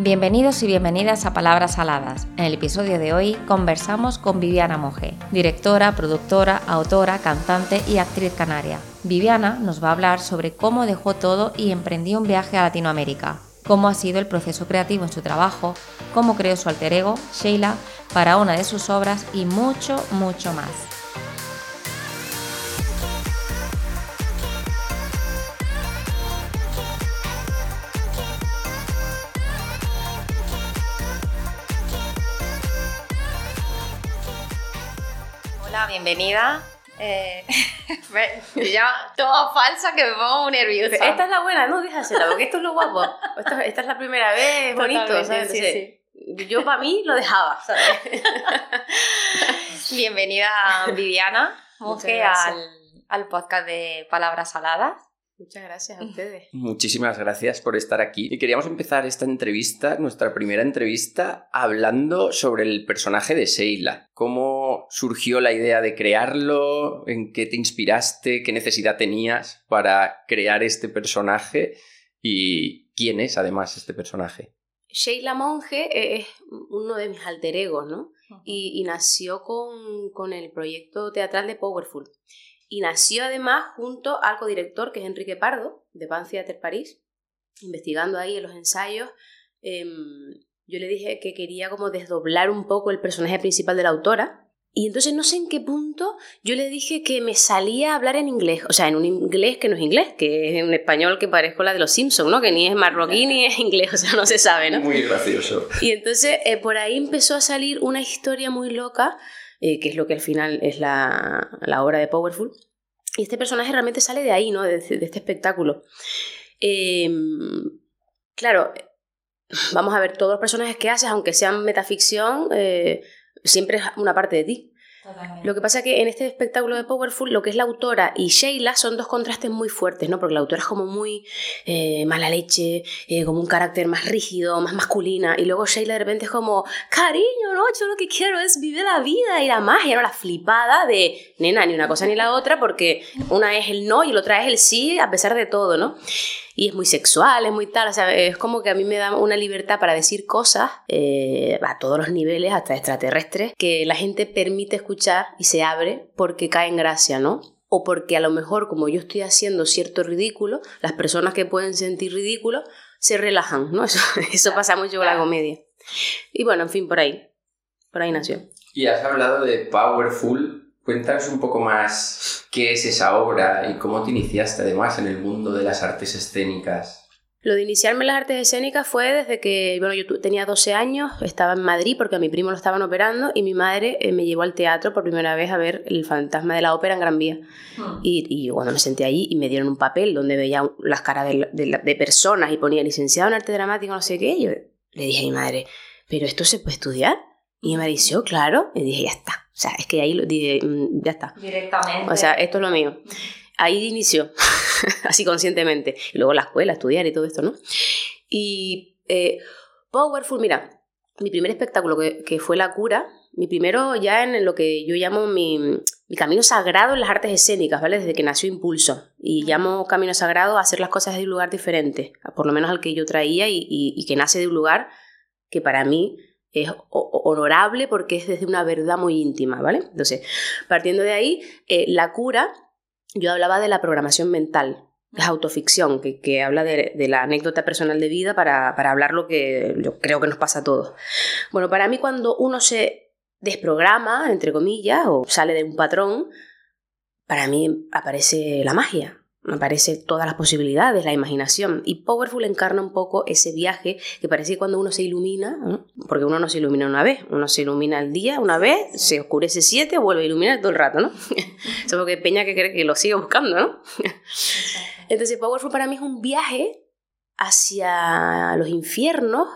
Bienvenidos y bienvenidas a Palabras Saladas. En el episodio de hoy conversamos con Viviana Monge, directora, productora, autora, cantante y actriz canaria. Viviana nos va a hablar sobre cómo dejó todo y emprendió un viaje a Latinoamérica, cómo ha sido el proceso creativo en su trabajo, cómo creó su alter ego, Sheila, para una de sus obras y mucho, mucho más. Bienvenida. Eh, ya toda falsa que me pongo muy nerviosa. Esta es la buena, no déjasela, porque esto es lo guapo. Esto- esta es la primera vez, bonito. ¿sabes? sí, Yo para mí lo dejaba, ¿sabes? Bienvenida Viviana gracias. al, al podcast de Palabras Saladas. Muchas gracias a ustedes. Muchísimas gracias por estar aquí. Y queríamos empezar esta entrevista, nuestra primera entrevista, hablando sobre el personaje de Sheila. ¿Cómo surgió la idea de crearlo? ¿En qué te inspiraste? ¿Qué necesidad tenías para crear este personaje? ¿Y quién es además este personaje? Sheila Monge es uno de mis alter egos, ¿no? y, y nació con, con el proyecto teatral de Powerful. Y nació además junto al codirector, que es Enrique Pardo, de Pan Theater París, investigando ahí en los ensayos. em, yo le dije que quería como desdoblar un poco el personaje principal de la autora. Y entonces no sé en qué punto yo le dije que me salía a hablar en inglés, o sea, en un inglés que no es inglés, que es un español que parezco la de los Simpsons, ¿no? Que ni es marroquí ni es inglés, o sea, no se sabe, ¿no? Muy gracioso. Y entonces eh, por ahí empezó a salir una historia muy loca, eh, que es lo que al final es la, la obra de Powerful. Y este personaje realmente sale de ahí, ¿no? De, este espectáculo. Eh, claro, vamos a ver, todos los personajes que haces, aunque sean metaficción, eh, siempre es una parte de ti. Lo que pasa que en este espectáculo de Powerful, lo que es la autora y Sheila son dos contrastes muy fuertes, ¿no? Porque la autora es como muy eh, mala leche, eh, como un carácter más rígido, más masculina, y luego Sheila de repente es como, cariño, no, yo lo que quiero es vivir la vida y la magia, ¿no? La flipada de, nena, ni una cosa ni la otra, porque una es el no y la otra es el sí, a pesar de todo, ¿no? Y es muy sexual, es muy tal, o sea, es como que a mí me da una libertad para decir cosas eh, a todos los niveles, hasta extraterrestres, que la gente permite escuchar y se abre porque cae en gracia, ¿no? O porque a lo mejor como yo estoy haciendo cierto ridículo, las personas que pueden sentir ridículo se relajan, ¿no? Eso, eso pasa mucho con la comedia. Y bueno, en fin, por ahí, por ahí nació. Y has hablado de Powerful. Cuéntanos un poco más qué es esa obra y cómo te iniciaste además en el mundo de las artes escénicas. Lo de iniciarme en las artes escénicas fue desde que, bueno, yo tenía 12 años, estaba en Madrid porque a mi primo lo estaban operando y mi madre eh, me llevó al teatro por primera vez a ver El fantasma de la ópera en Gran Vía. Y, y yo cuando me senté allí y me dieron un papel donde veía las caras de, de la- de personas y ponía licenciado en arte dramático, no sé qué, yo le dije a mi madre, ¿pero esto se puede estudiar? Y madre dice, "Oh, claro. Y dije, ya está. O sea, es que ahí lo dije, "Mm, ya está. Directamente. O sea, esto es lo mío. Ahí inició, así conscientemente. Y luego la escuela, estudiar y todo esto, ¿no? Y eh, Powerful, mira, mi primer espectáculo que, que fue La Cura, mi primero ya en lo que yo llamo mi, mi camino sagrado en las artes escénicas, ¿vale? Desde que nació Impulso. Y llamo camino sagrado a hacer las cosas de un lugar diferente, por lo menos al que yo traía y, y- y que nace de un lugar que para mí es honorable porque es desde una verdad muy íntima, ¿vale? Entonces, partiendo de ahí, eh, la cura, yo hablaba de la programación mental, es autoficción, que, que habla de, de la anécdota personal de vida para, para hablar lo que yo creo que nos pasa a todos. Bueno, para mí cuando uno se desprograma, entre comillas, o sale de un patrón, para mí aparece la magia. Aparece todas las posibilidades, la imaginación. Y Powerful encarna un poco ese viaje que parece que cuando uno se ilumina, ¿no? porque uno no se ilumina una vez, uno se ilumina al día una vez, se oscurece siete, vuelve a iluminar todo el rato, ¿no? Eso porque Peña que cree que lo sigue buscando, ¿no? Entonces, Powerful para mí es un viaje hacia los infiernos,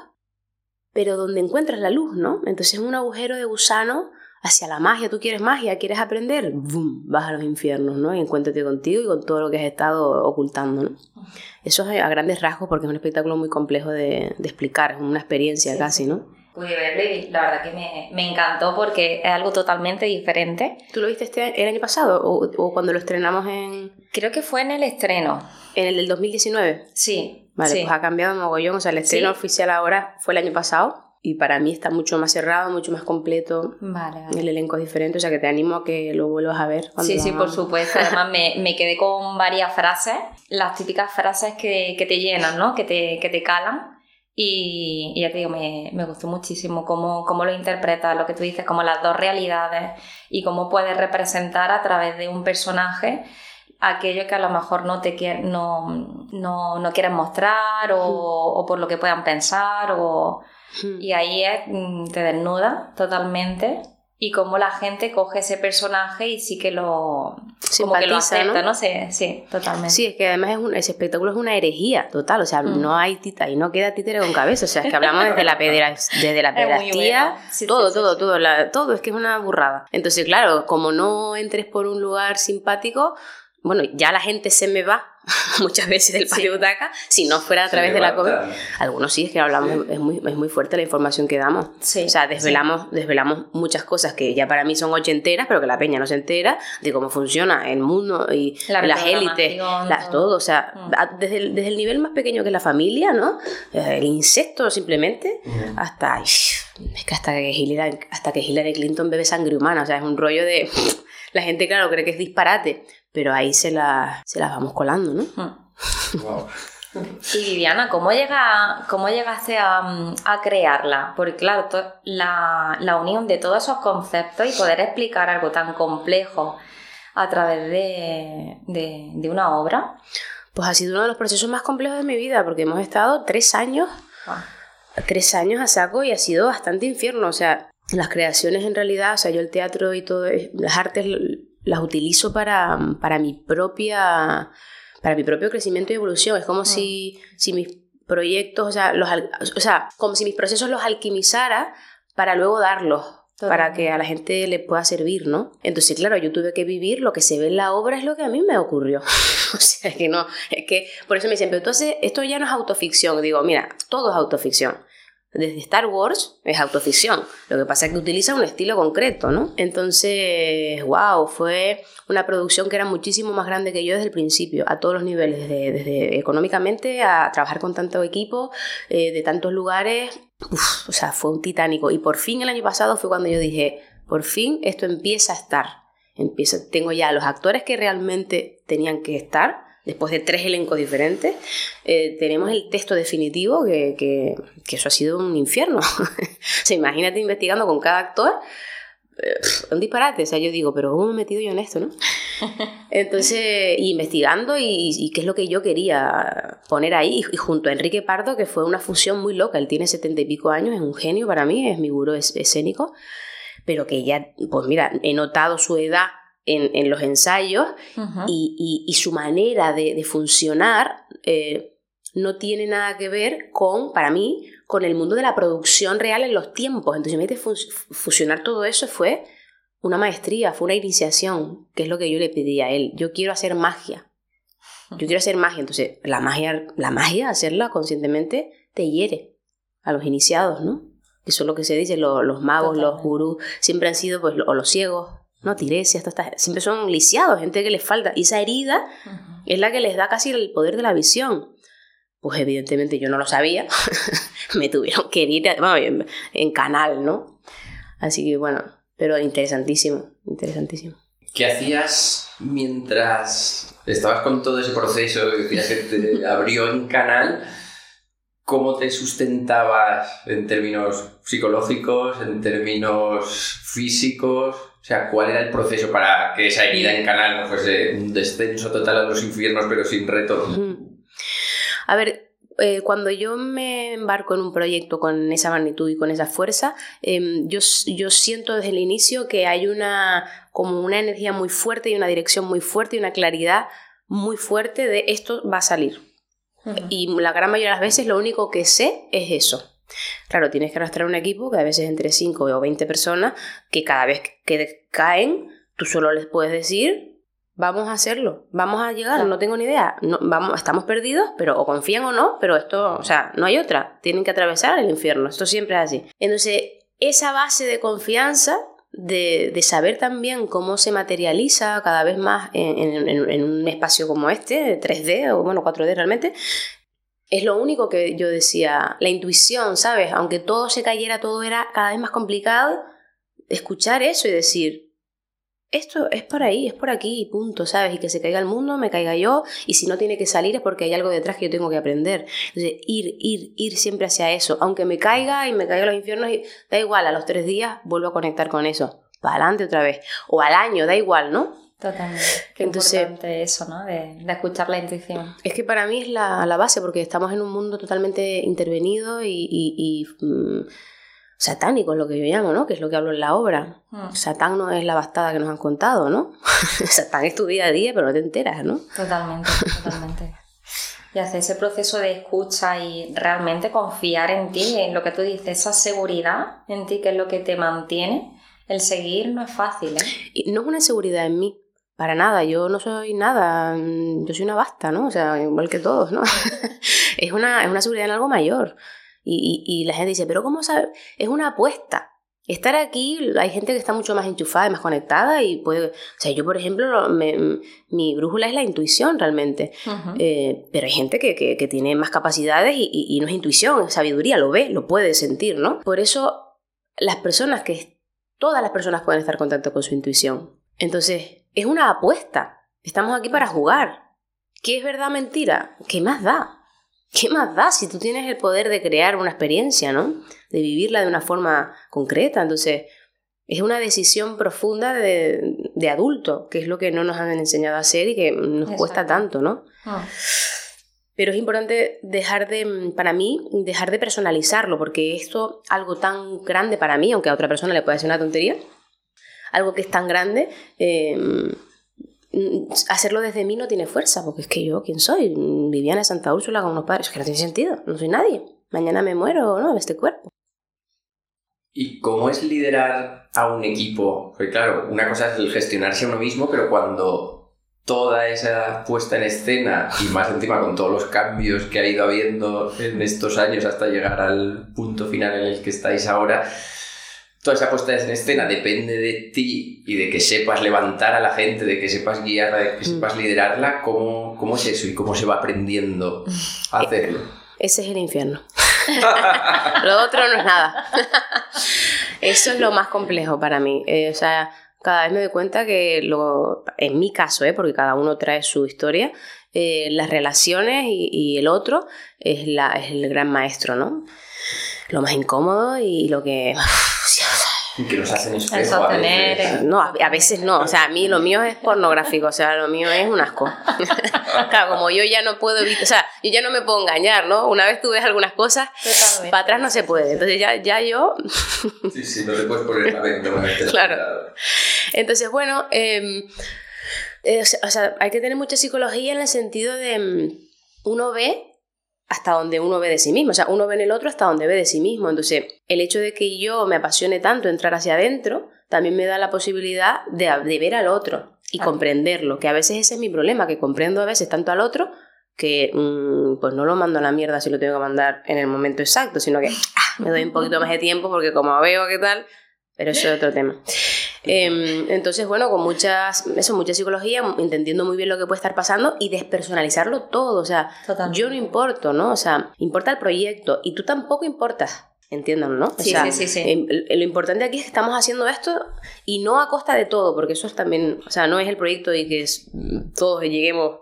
pero donde encuentras la luz, ¿no? Entonces es un agujero de gusano hacia la magia. Tú quieres magia, quieres aprender, ¡bum! vas a los infiernos, ¿no? Y encuéntrate contigo y con todo lo que has estado ocultando, ¿no? Eso es a grandes rasgos porque es un espectáculo muy complejo de, de explicar, es una experiencia Sí. casi, ¿no? pude verlo y la verdad que me, me, encantó porque es algo totalmente diferente. ¿Tú lo viste este, el año pasado o, o, cuando lo estrenamos en...? Creo que fue en el estreno. ¿En el del 2019? Sí. Vale, sí. pues ha cambiado mogollón, o sea, el estreno ¿Sí? oficial ahora fue el año pasado y para mí está mucho más cerrado, mucho más completo. Vale, vale. El elenco es diferente, o sea que te animo a que lo vuelvas a ver. Sí, sí, por supuesto. Además, me, me quedé con varias frases, las típicas frases que, que te llenan, ¿no? Que te, que te calan. Y, y ya te digo, me, me gustó muchísimo cómo, cómo lo interpretas, lo que tú dices, como las dos realidades y cómo puedes representar a través de un personaje aquello que a lo mejor no te quier- no, no, no quieres mostrar o, o por lo que puedan pensar o, Hmm. y ahí mm, te desnuda totalmente y cómo la gente coge ese personaje y sí que lo, como que lo Simpatiza, acepta, ¿no? ¿no? Sí, sí, totalmente. Sí, es que además es un- ese espectáculo es una herejía total, o sea, Mm. no hay tita y no queda títere con cabeza, o sea, es que hablamos desde la pedera, desde la pederastía. Sí, todo, sí, todo, todo, la- todo, es que es una burrada. Entonces, claro, como no entres por un lugar simpático, bueno, ya la gente se me va muchas veces del patio Sí. butaca, si no fuera a Se través de la. COVID. Algunos sí, es que hablamos, es muy, es muy fuerte la información que damos. Sí, O sea, desvelamos, desvelamos muchas cosas que ya para mí son ochenteras, pero que la peña no se entera de cómo funciona el mundo y La las élites, las, todo. O sea, Mm. desde el, desde el nivel más pequeño que es la familia, ¿no? Eh, El insecto simplemente, hasta, es que hasta que Hillary, hasta que Hillary Clinton bebe sangre humana. O sea, es un rollo de... La gente, claro, cree que es disparate, pero ahí se, la, se las vamos colando, ¿no? Wow. Y Viviana, ¿cómo, llega, cómo llegaste a, a crearla? Porque claro, to- la, la unión de todos esos conceptos y poder explicar algo tan complejo a través de, de, de una obra. Pues ha sido uno de los procesos más complejos de mi vida, porque hemos estado tres años Ah, tres años a saco y ha sido bastante infierno. O sea, las creaciones en realidad, o sea, yo el teatro y todo, las artes las utilizo para, para mi propia, para mi propio crecimiento y evolución. Es como si, si mis proyectos, o sea, los, o sea, como si mis procesos los alquimizara para luego darlos. Para que a la gente le pueda servir, ¿no? Entonces, claro, yo tuve que vivir lo que se ve en la obra, es lo que a mí me ocurrió. o sea, es que no, es que por eso me dicen, pero haces, esto ya no es autoficción. Digo, mira, todo es autoficción. Desde Star Wars es autoficción. Lo que pasa es que utiliza un estilo concreto, ¿no? Entonces, wow, fue una producción que era muchísimo más grande que yo desde el principio, a todos los niveles, desde, económicamente a trabajar con tanto equipo, eh, de tantos lugares. Uf, o sea, fue un titánico. Y por fin el año pasado fue cuando yo dije, por fin esto empieza a estar. Empieza, tengo ya los actores que realmente tenían que estar después de tres elencos diferentes, eh, tenemos el texto definitivo, que, que, que, eso ha sido un infierno. o sea, imagínate investigando con cada actor, eh, un disparate. O sea, yo digo, pero ¿cómo me he metido yo en esto, no? Entonces, investigando y, y, qué es lo que yo quería poner ahí, y junto a Enrique Pardo, que fue una fusión muy loca, él tiene setenta y pico años, es un genio para mí, es mi gurú escénico, pero que ya, pues mira, he notado su edad en, en, los ensayos uh -huh. y, y, y, su manera de, de funcionar eh, no tiene nada que ver con, para mí, con el mundo de la producción real en los tiempos. Entonces, fusionar todo eso fue una maestría, fue una iniciación, que es lo que yo le pedí a él. Yo quiero hacer magia. Yo quiero hacer magia. Entonces, la magia, la magia hacerla conscientemente, te hiere a los iniciados, ¿no? Eso es lo que se dice, los, los magos, Totalmente. los gurús, siempre han sido, pues, o los ciegos, ¿no? Tiresias, siempre son lisiados, gente que les falta. Y esa herida uh -huh. es la que les da casi el poder de la visión. Pues evidentemente yo no lo sabía. Me tuvieron que ir bueno, en, en, canal, ¿no? Así que bueno, pero interesantísimo, interesantísimo. ¿Qué hacías mientras estabas con todo ese proceso que decías que te abrió en canal? ¿Cómo te sustentabas en términos psicológicos, en términos físicos? O sea, ¿cuál era el proceso para que esa herida en canal no fuese un descenso total a los infiernos pero sin retorno? A ver, eh, cuando yo me embarco en un proyecto con esa magnitud y con esa fuerza, eh, yo, yo siento desde el inicio que hay una, como una energía muy fuerte y una dirección muy fuerte y una claridad muy fuerte de esto va a salir. Uh -huh. Y la gran mayoría de las veces lo único que sé es eso. Claro, tienes que arrastrar un equipo que a veces entre 5 o 20 personas que cada vez que caen, tú solo les puedes decir, vamos a hacerlo, vamos a llegar, no tengo ni idea, no, vamos, estamos perdidos, pero o confían o no, pero esto, o sea, no hay otra, tienen que atravesar el infierno, esto siempre es así. Entonces, esa base de confianza de, saber también cómo se materializa cada vez más en, un espacio como este, 3D o bueno, 4D realmente, es lo único que yo decía, la intuición, ¿sabes? Aunque todo se cayera, todo era cada vez más complicado, escuchar eso y decir, esto es por ahí, es por aquí, punto, ¿sabes? Y que se caiga el mundo, me caiga yo, y si no tiene que salir es porque hay algo detrás que yo tengo que aprender. Entonces, ir, ir, ir siempre hacia eso. Aunque me caiga y me caiga los infiernos, da igual, a los tres días vuelvo a conectar con eso. Para adelante otra vez. O al año, da igual, ¿no? Totalmente. Qué Entonces, importante eso, ¿no? De, escuchar la intuición. Es que para mí es la, base, porque estamos en un mundo totalmente intervenido y, mm, satánico es lo que yo llamo, ¿no? Que es lo que hablo en la obra. Hmm. Satán no es la bastada que nos han contado, ¿no? Satán es tu día a día, pero no te enteras, ¿no? Totalmente, totalmente. Y hacer ese proceso de escucha y realmente confiar en ti, en lo que tú dices, esa seguridad en ti, que es lo que te mantiene. El seguir no es fácil, ¿eh? Y no es una seguridad en mí, para nada, yo no soy nada, yo soy una basta, ¿no? O sea, igual que todos, ¿no? es, una, es una seguridad en algo mayor. Y, la gente dice, pero ¿cómo sabe? Es una apuesta. Estar aquí, hay gente que está mucho más enchufada y más conectada y puede... O sea, yo, por ejemplo, mi brújula es la intuición realmente. Eh, pero hay gente que, tiene más capacidades y, y, no es intuición, es sabiduría, lo ve, lo puede sentir, ¿no? Por eso las personas que... Todas las personas pueden estar en contacto con su intuición. Entonces, es una apuesta. Estamos aquí para jugar. ¿Qué es verdad mentira? ¿Qué más da? ¿qué más da si tú tienes el poder de crear una experiencia, ¿no? De vivirla de una forma concreta. Entonces, es una decisión profunda de, adulto, que es lo que no nos han enseñado a hacer y que nos cuesta tanto, ¿no? Ah. Pero es importante dejar de, para mí, dejar de personalizarlo, porque esto, algo tan grande para mí, aunque a otra persona le pueda ser una tontería, algo que es tan grande, eh, hacerlo desde mí no tiene fuerza, porque es que yo, ¿quién soy? Viviana Santa Úrsula con unos padres, es que no tiene sentido, no soy nadie. Mañana me muero, ¿no? De este cuerpo. ¿Y cómo es liderar a un equipo? Porque claro, una cosa es el gestionarse a uno mismo, pero cuando toda esa puesta en escena y más encima con todos los cambios que ha ido habiendo en estos años hasta llegar al punto final en el que estáis ahora, toda esa puesta en escena depende de ti y de que sepas levantar a la gente, de que sepas guiarla, de que mm. sepas liderarla, ¿cómo, cómo es eso y cómo se va aprendiendo a hacerlo? Ese es el infierno. lo otro no es nada. eso es lo más complejo para mí. Eh, o sea, cada vez me doy cuenta que lo, en mi caso, eh, porque cada uno trae su historia, eh, las relaciones y, y, el otro es, la, es el gran maestro, ¿no? Lo más incómodo y lo que que nos hacen espejo a veces. No, a, veces no. O sea, a mí lo mío es pornográfico. O sea, lo mío es un asco. claro, como yo ya no puedo evitar. O sea, yo ya no me puedo engañar, ¿no? Una vez tú ves algunas cosas, para atrás no se puede. Entonces ya, ya yo. sí, sí, no te puedes poner la Claro. Entonces, bueno. Eh, o sea, hay que tener mucha psicología en el sentido de. Em, uno ve hasta donde uno ve de sí mismo, o sea, uno ve en el otro hasta donde ve de sí mismo. Entonces, el hecho de que yo me apasione tanto entrar hacia adentro, también me da la posibilidad de, ver al otro y comprenderlo, que a veces ese es mi problema, que comprendo a veces tanto al otro que mm, pues no lo mando a la mierda si lo tengo que mandar en el momento exacto, sino que ah, me doy un poquito más de tiempo porque como veo qué tal, pero eso es otro tema. Em, entonces, bueno, con muchas, eso, mucha psicología, entendiendo muy bien lo que puede estar pasando y despersonalizarlo todo. O sea, yo no importo, ¿no? O sea, importa el proyecto y tú tampoco importas. Entiendan, ¿no? sí, sí, sí, em, lo importante aquí es que estamos haciendo esto y no a costa de todo, porque eso es también, o sea, no es el proyecto y que todos lleguemos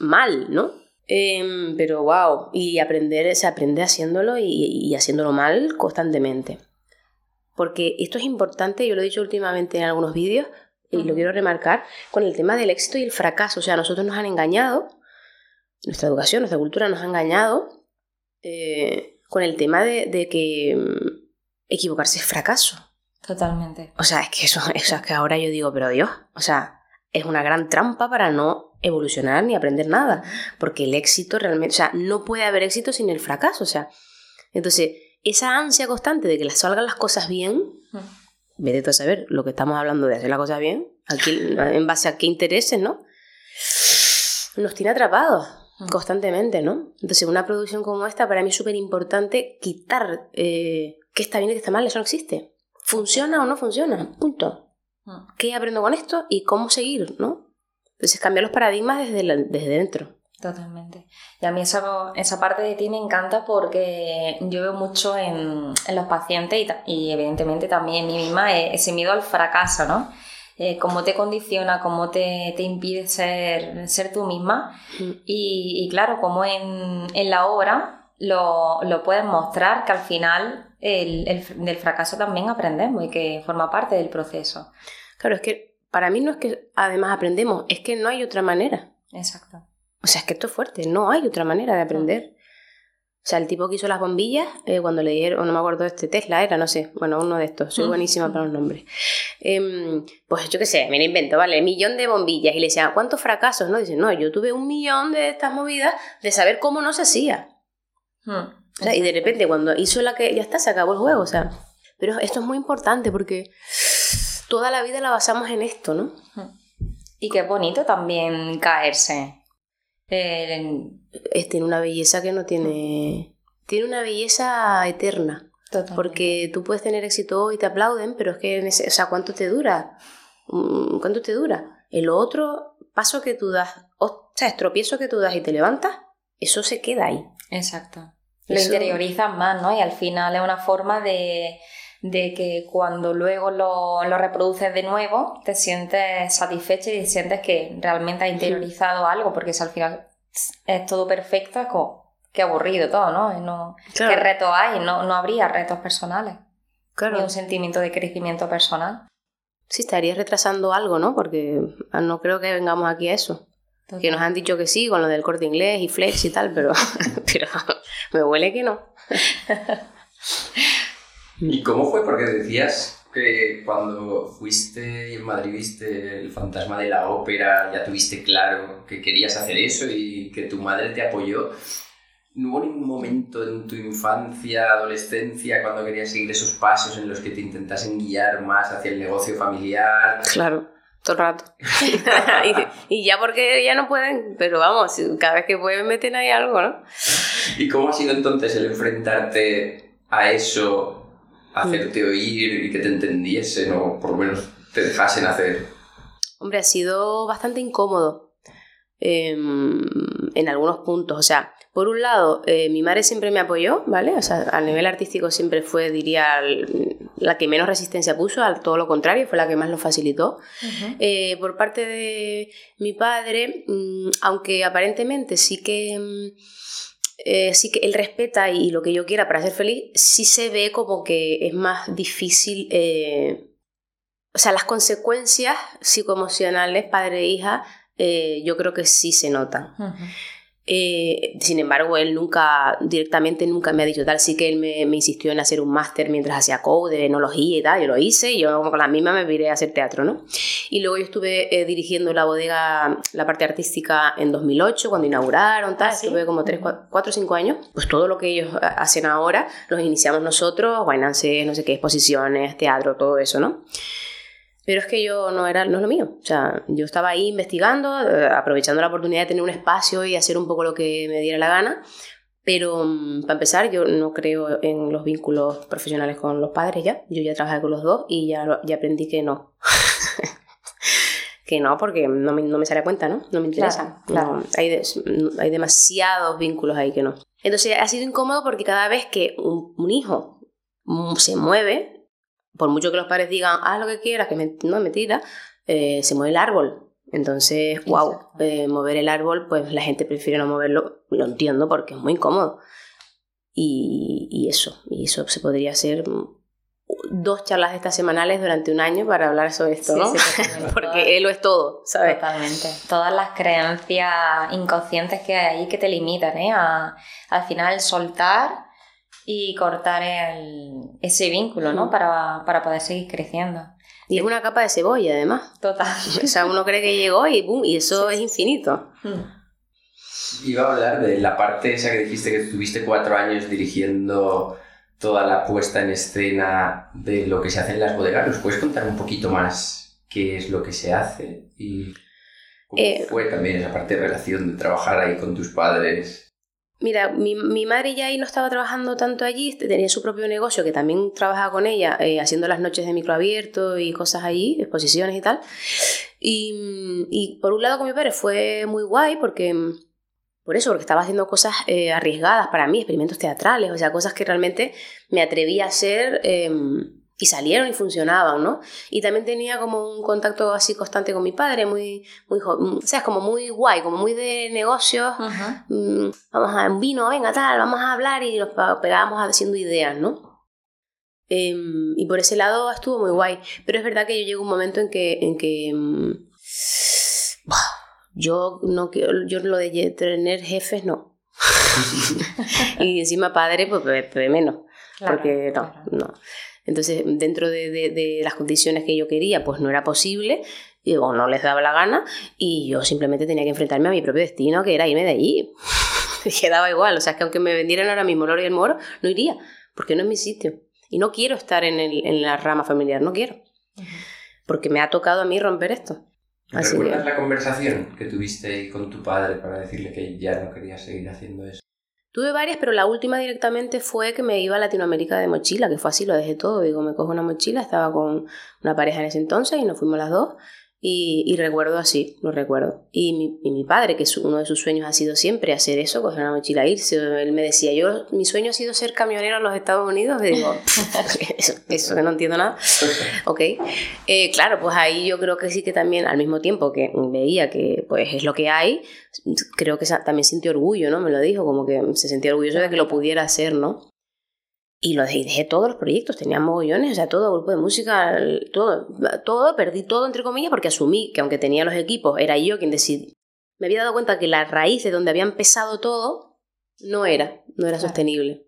mal, ¿no? Em, pero wow, y aprender, se aprende haciéndolo y haciéndolo mal constantemente porque esto es importante, yo lo he dicho últimamente en algunos vídeos y lo quiero remarcar, con el tema del éxito y el fracaso. O sea, nosotros nos han engañado, nuestra educación, nuestra cultura nos ha engañado eh, con el tema de, que mm, equivocarse es fracaso. Totalmente. O sea, es que eso, eso es que ahora yo digo, pero Dios, o sea, es una gran trampa para no evolucionar ni aprender nada, porque el éxito realmente, o sea, no puede haber éxito sin el fracaso, o sea, entonces esa ansia constante de que les salgan las cosas bien, vete a saber lo que estamos hablando de hacer las cosas bien, en base a qué intereses, ¿no? Nos tiene atrapados mm. constantemente, ¿no? Entonces, una producción como esta, para mí es súper importante quitar eh, qué está bien y qué está mal, eso no existe. ¿Funciona o no funciona? Punto. Mm. ¿Qué aprendo con esto y cómo seguir, no? Entonces, cambiar los paradigmas desde, desde dentro. Totalmente. Y a mí esa, esa parte de ti me encanta porque yo veo mucho en, en los pacientes y, y, evidentemente también en mí misma eh, ese miedo al fracaso, ¿no? Eh, cómo te condiciona, cómo te, te impide ser, ser tú misma. Mm. Y, y, claro, como en, en la obra lo, lo, puedes mostrar que al final el, el, del fracaso también aprendemos y que forma parte del proceso. Claro, es que para mí no es que además aprendemos, es que no hay otra manera. Exacto. O sea, es que esto es fuerte, no hay otra manera de aprender. O sea, el tipo que hizo las bombillas, eh, cuando le dieron, no me acuerdo de este Tesla, era, no sé, bueno, uno de estos, soy buenísima para los nombres. Em, pues yo qué sé, me lo invento, ¿vale? Millón de bombillas. Y le decía, ¿cuántos fracasos? No, dice, no, yo tuve un millón de estas movidas de saber cómo no se hacía. Hmm. O sea, y de repente cuando hizo la que, ya está, se acabó el juego, o sea. Pero esto es muy importante porque toda la vida la basamos en esto, ¿no? Hmm. Y qué bonito también caerse. Tiene una belleza que no tiene. Tiene una belleza eterna. Porque tú puedes tener éxito y te aplauden, pero es que, o sea, ¿cuánto te dura? Mm, ¿Cuánto te dura? El otro paso que tú das, o sea, tropiezo que tú das y te levantas, eso se queda ahí. Exacto. Lo interiorizas más, ¿no? Y al final es una forma de, de que cuando luego lo, lo, reproduces de nuevo te sientes satisfecho y sientes que realmente has interiorizado algo, porque si al final es todo perfecto, es como, qué aburrido todo, ¿no? no ¿Qué reto hay? No, no habría retos personales. Claro. Ni un sentimiento de crecimiento personal. Sí, estarías retrasando algo, ¿no? Porque no creo que vengamos aquí a eso. Que nos han dicho que sí, con lo del corte inglés y flex y tal, pero, pero me huele que no. ¿Y cómo fue? Porque decías que cuando fuiste en Madrid viste el fantasma de la ópera, ya tuviste claro que querías hacer eso y que tu madre te apoyó. ¿No hubo ningún momento en tu infancia, adolescencia, cuando querías seguir esos pasos en los que te intentasen guiar más hacia el negocio familiar? Claro, todo el rato. y, ya porque ya no pueden, pero vamos, cada vez que pueden meten ahí algo, ¿no? ¿Y cómo ha sido entonces el enfrentarte a eso hacerte oír y que te entendiesen o por lo menos te dejasen hacer? Hombre, ha sido bastante incómodo em, en algunos puntos. O sea, por un lado, eh, mi madre siempre me apoyó, ¿vale? O sea, a nivel artístico siempre fue, diría, la que menos resistencia puso, al todo lo contrario, fue la que más lo facilitó. Eh, por parte de mi padre, mm, aunque aparentemente sí que mm, eh, sí que él respeta y, lo que yo quiera para ser feliz, sí se ve como que es más difícil. Eh, o sea, las consecuencias psicoemocionales padre e hija, eh, yo creo que sí se notan. Eh, sin embargo, él nunca, directamente nunca me ha dicho tal, sí que él me, insistió en hacer un máster mientras hacía code, enología y tal, yo lo hice y yo con la misma me viré a hacer teatro, ¿no? Y luego yo estuve eh, dirigiendo la bodega, la parte artística en 2008, cuando inauguraron, tal, ah, estuve como 3, 4 o 5 años, pues todo lo que ellos hacen ahora, los iniciamos nosotros, Guaynanse, no sé qué, exposiciones, teatro, todo eso, ¿no? Pero es que yo no era, no es lo mío. O sea, yo estaba ahí investigando, eh, aprovechando la oportunidad de tener un espacio y hacer un poco lo que me diera la gana. Pero mm, para empezar, yo no creo en los vínculos profesionales con los padres ya. Yo ya trabajé con los dos y ya, ya aprendí que no. que no, porque no me, no me sale a cuenta, ¿no? No me interesa. Claro, hay, hay demasiados vínculos ahí que no. Entonces ha sido incómodo porque cada vez que un, un hijo mm, se mueve, por mucho que los padres digan, haz lo que quieras, que no es mentira, eh, se mueve el árbol. Entonces, wow, eh, mover el árbol, pues la gente prefiere no moverlo, lo entiendo porque es muy incómodo. Y, eso, y eso se podría hacer dos charlas de estas semanales durante un año para hablar sobre esto, ¿no? porque él lo es todo, ¿sabes? Totalmente. Todas las creencias inconscientes que hay que te limitan, ¿eh? A, al final soltar y cortar el, ese vínculo, ¿no? Mm. Para, para, poder seguir creciendo. Y es una capa de cebolla, además. Total. O sea, uno cree que llegó y ¡pum! Y eso es infinito. Mm. Iba a hablar de la parte esa que dijiste que tuviste cuatro años dirigiendo toda la puesta en escena de lo que se hace en las bodegas. ¿Nos puedes contar un poquito más qué es lo que se hace y cómo Eh, fue también esa parte de relación de trabajar ahí con tus padres. Mira, mi, madre ya ahí no estaba trabajando tanto allí, tenía su propio negocio que también trabajaba con ella, eh, haciendo las noches de micro abierto y cosas allí, exposiciones y tal. Y, por un lado con mi padre fue muy guay porque, por eso, porque estaba haciendo cosas eh, arriesgadas para mí, experimentos teatrales, o sea, cosas que realmente me atreví a hacer eh, y salieron y funcionaban, ¿no? Y también tenía como un contacto así constante con mi padre, muy, muy, jo- o sea, es como muy guay, como muy de negocios mm, vamos a un vino, venga, tal, vamos a hablar y nos pegábamos haciendo ideas, ¿no? Em, y por ese lado estuvo muy guay. Pero es verdad que yo llego a un momento en que, en que mm, yo no quiero, yo lo de tener jefes no. y encima padre, pues, menos. porque no, no. Entonces, dentro de, de- de las condiciones que yo quería, pues no era posible, o no les daba la gana, y yo simplemente tenía que enfrentarme a mi propio destino, que era irme de allí. Quedaba igual, o sea, es que aunque me vendieran ahora mismo el oro y el moro, no iría, porque no es mi sitio. Y no quiero estar en, el- en la rama familiar, no quiero, porque me ha tocado a mí romper esto. Así que- ¿Recuerdas la conversación que tuviste con tu padre para decirle que ya no querías seguir haciendo eso? Tuve varias, pero la última directamente fue que me iba a Latinoamérica de mochila, que fue así, lo dejé todo. Digo, me cojo una mochila, estaba con una pareja en ese entonces y nos fuimos las dos. Y, y recuerdo así, lo recuerdo. Y mi, y mi padre, que su- uno de sus sueños ha sido siempre hacer eso, coger una mochila e irse. Él me decía, yo, mi sueño ha sido ser camionero en los Estados Unidos. Y digo, eso, eso que no entiendo nada. Ok. Eh, claro, pues ahí yo creo que sí que también, al mismo tiempo que veía que pues es lo que hay, creo que también sintió orgullo, ¿no? Me lo dijo, como que se sentía orgulloso de que lo pudiera hacer, ¿no? Y lo dejé, dejé todos los proyectos, tenía mogollones, o sea, todo, grupo de música, todo, todo, perdí todo, entre comillas, porque asumí que aunque tenía los equipos, era yo quien decidí. Me había dado cuenta que la raíz de donde había empezado todo no era, no era Claro. sostenible.